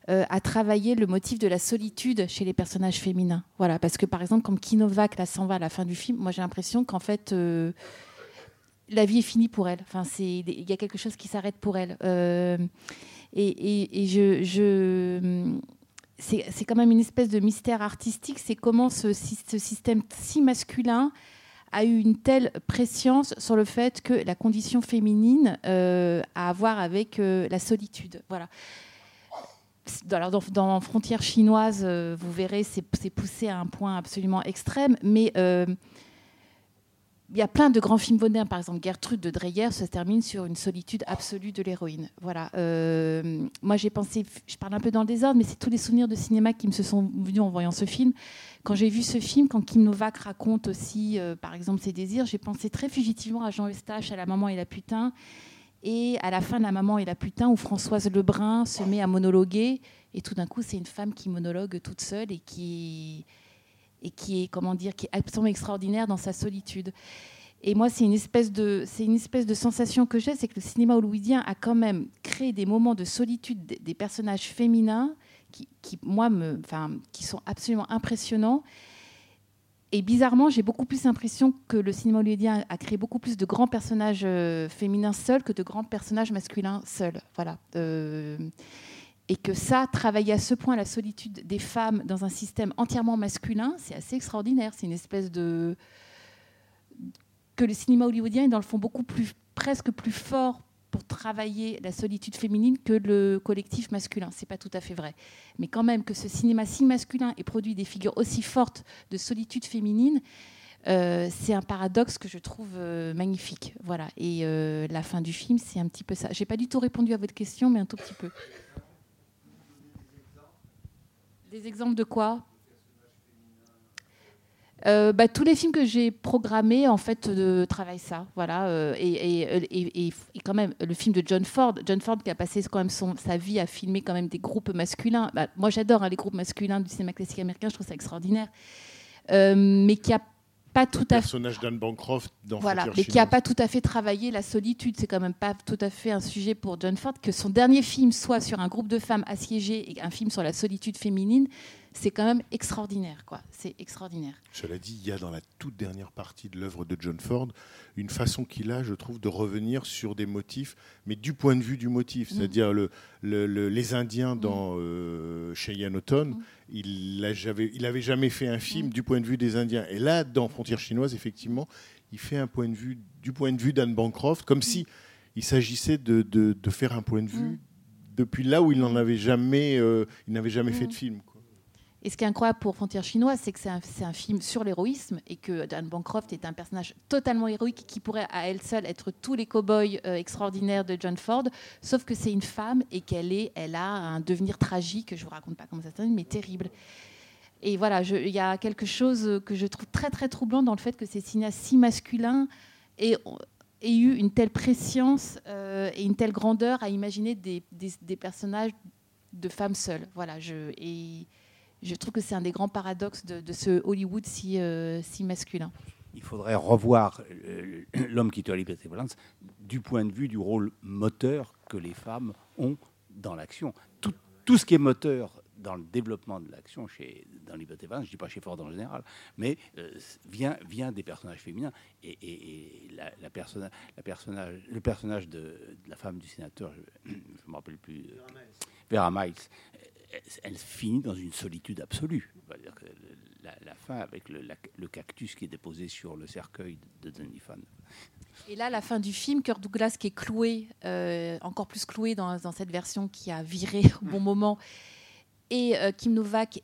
euh, le motif de la solitude chez les personnages féminins. Voilà, parce que par exemple, quand Kinovak là s'en va à la fin du film, moi j'ai l'impression qu'en fait euh, la vie est finie pour elle. Enfin, c'est il y a quelque chose qui s'arrête pour elle. Euh, et, je, je c'est quand même une espèce de mystère artistique. C'est comment ce système si masculin a eu une telle préscience sur le fait que la condition féminine euh, a à voir avec euh, la solitude. Voilà. Dans- dans, Frontières chinoises, euh, vous verrez, c'est poussé à un point absolument extrême, mais il y a plein de grands films modernes, par exemple Gertrude de Dreyer se termine sur une solitude absolue de l'héroïne. Voilà. Moi j'ai pensé, je parle un peu dans le désordre, mais c'est tous les souvenirs de cinéma qui me se sont venus en voyant ce film. Quand j'ai vu ce film, quand Kim Novak raconte aussi, euh, par exemple, ses désirs, j'ai pensé très fugitivement à Jean Eustache, à La Maman et la Putain, et à la fin de La Maman et la Putain, où Françoise Lebrun se met à monologuer, et tout d'un coup c'est une femme qui monologue toute seule et qui et qui est comment dire qui est absolument extraordinaire dans sa solitude. Et moi, c'est une espèce de c'est une espèce de sensation que j'ai, c'est que le cinéma hollywoodien a quand même créé des moments de solitude des, des personnages féminins qui, moi me enfin qui sont absolument impressionnants. Et bizarrement, j'ai beaucoup plus l'impression que le cinéma hollywoodien a créé beaucoup plus de grands personnages euh, féminins seuls que de grands personnages masculins seuls. Voilà. Euh, et que ça, travailler à ce point la solitude des femmes dans un système entièrement masculin, c'est assez extraordinaire. C'est une espèce de que le cinéma hollywoodien est dans le fond beaucoup plus presque plus fort pour travailler la solitude féminine que le collectif masculin. C'est pas tout à fait vrai, mais quand même que ce cinéma si masculin ait produit des figures aussi fortes de solitude féminine. euh, c'est un paradoxe que je trouve euh, magnifique, voilà. Et euh, la fin du film, c'est un petit peu ça. J'ai pas du tout répondu à votre question, mais un tout petit peu. Des exemples de quoi? Euh, bah, tous les films que j'ai programmés en fait euh, travaillent ça voilà euh, et, et- et- et- et quand même le film de John Ford John Ford qui a passé quand même son, sa vie à filmer quand même des groupes masculins Bah, moi j'adore hein, les groupes masculins du cinéma classique américain je trouve ça extraordinaire mais qui a pas tout Le à personnage d'Anne Bancroft dans voilà, Frontières mais qui n'a pas tout à fait travaillé la solitude. C'est quand même pas tout à fait un sujet pour John Ford. Que son dernier film soit sur un groupe de femmes assiégées et un film sur la solitude féminine, c'est quand même extraordinaire. quoi. C'est extraordinaire. Cela dit, il y a dans la toute dernière partie de l'œuvre de John Ford une façon qu'il a, je trouve, de revenir sur des motifs, mais du point de vue du motif. Mm. C'est-à-dire le, le- le- les Indiens dans euh, Cheyenne Autumn, Mm. il n'avait jamais fait un film du point de vue des Indiens. Et là, dans Frontières chinoises, effectivement, il fait un point de vue du point de vue d'Anne Bancroft, comme si il s'agissait de, de- de faire un point de vue depuis là où il n'en avait jamais, euh, il n'avait jamais fait de film. Et ce qui est incroyable pour Frontières chinoises, c'est que c'est un, film sur l'héroïsme et que Dan Bancroft est un personnage totalement héroïque qui pourrait à elle seule être tous les cow-boys euh, extraordinaires de John Ford, sauf que c'est une femme et qu'elle elle a un devenir tragique, je vous raconte pas comment ça termine, mais terrible. Et voilà, il y a quelque chose que je trouve très très troublant dans le fait que ces cinéastes si masculins aient, eu une telle préscience euh, et une telle grandeur à imaginer des, personnages de femmes seules. Voilà, je, je trouve que c'est un des grands paradoxes de, ce Hollywood si, euh, si masculin. Il faudrait revoir euh, l'homme qui tue Liberté Valence du point de vue du rôle moteur que les femmes ont dans l'action. Tout, ce qui est moteur dans le développement de l'action chez dans Liberté Valence, je ne dis pas chez Ford en général, mais euh, vient, vient des personnages féminins. Et, la, la la personnage, le personnage de, de la femme du sénateur, je ne me rappelle plus, Vera Miles, elle, finit dans une solitude absolue. La, la fin avec le, la- le cactus qui est déposé sur le cercueil de Fan. Et là, la fin du film, Kirk Douglas qui est cloué, euh, encore plus cloué dans, dans cette version qui a viré au bon moment, et euh, Kim Novak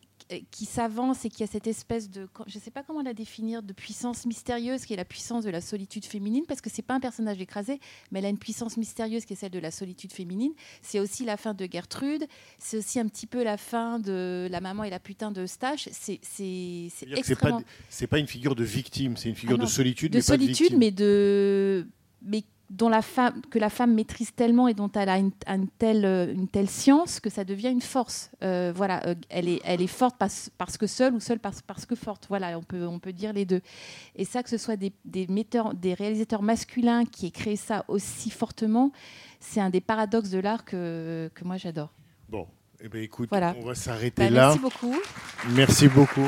qui s'avance et qui a cette espèce de, je ne sais pas comment la définir, de puissance mystérieuse qui est la puissance de la solitude féminine, parce que c'est pas un personnage écrasé, mais elle a une puissance mystérieuse qui est celle de la solitude féminine. C'est aussi la fin de Gertrude, c'est aussi un petit peu la fin de la maman et la putain de Stache. C'est c'est- c'est extrêmement pas, pas une figure de victime, c'est une figure ah de solitude, de mais pas de solitude, victime. mais de, mais dont la femme, que la femme maîtrise tellement et dont elle a une, une telle, euh, une telle science que ça devient une force. Euh, voilà, euh, elle est, elle est forte parce, parce que seule ou seule parce, parce que forte. Voilà, on peut, on peut dire les deux. Et ça, que ce soit des, des metteurs, des réalisateurs masculins qui aient créé ça aussi fortement, c'est un des paradoxes de l'art que, que moi j'adore. Bon, eh ben, écoute, Voilà. on va s'arrêter Bah, là. merci beaucoup. Merci beaucoup.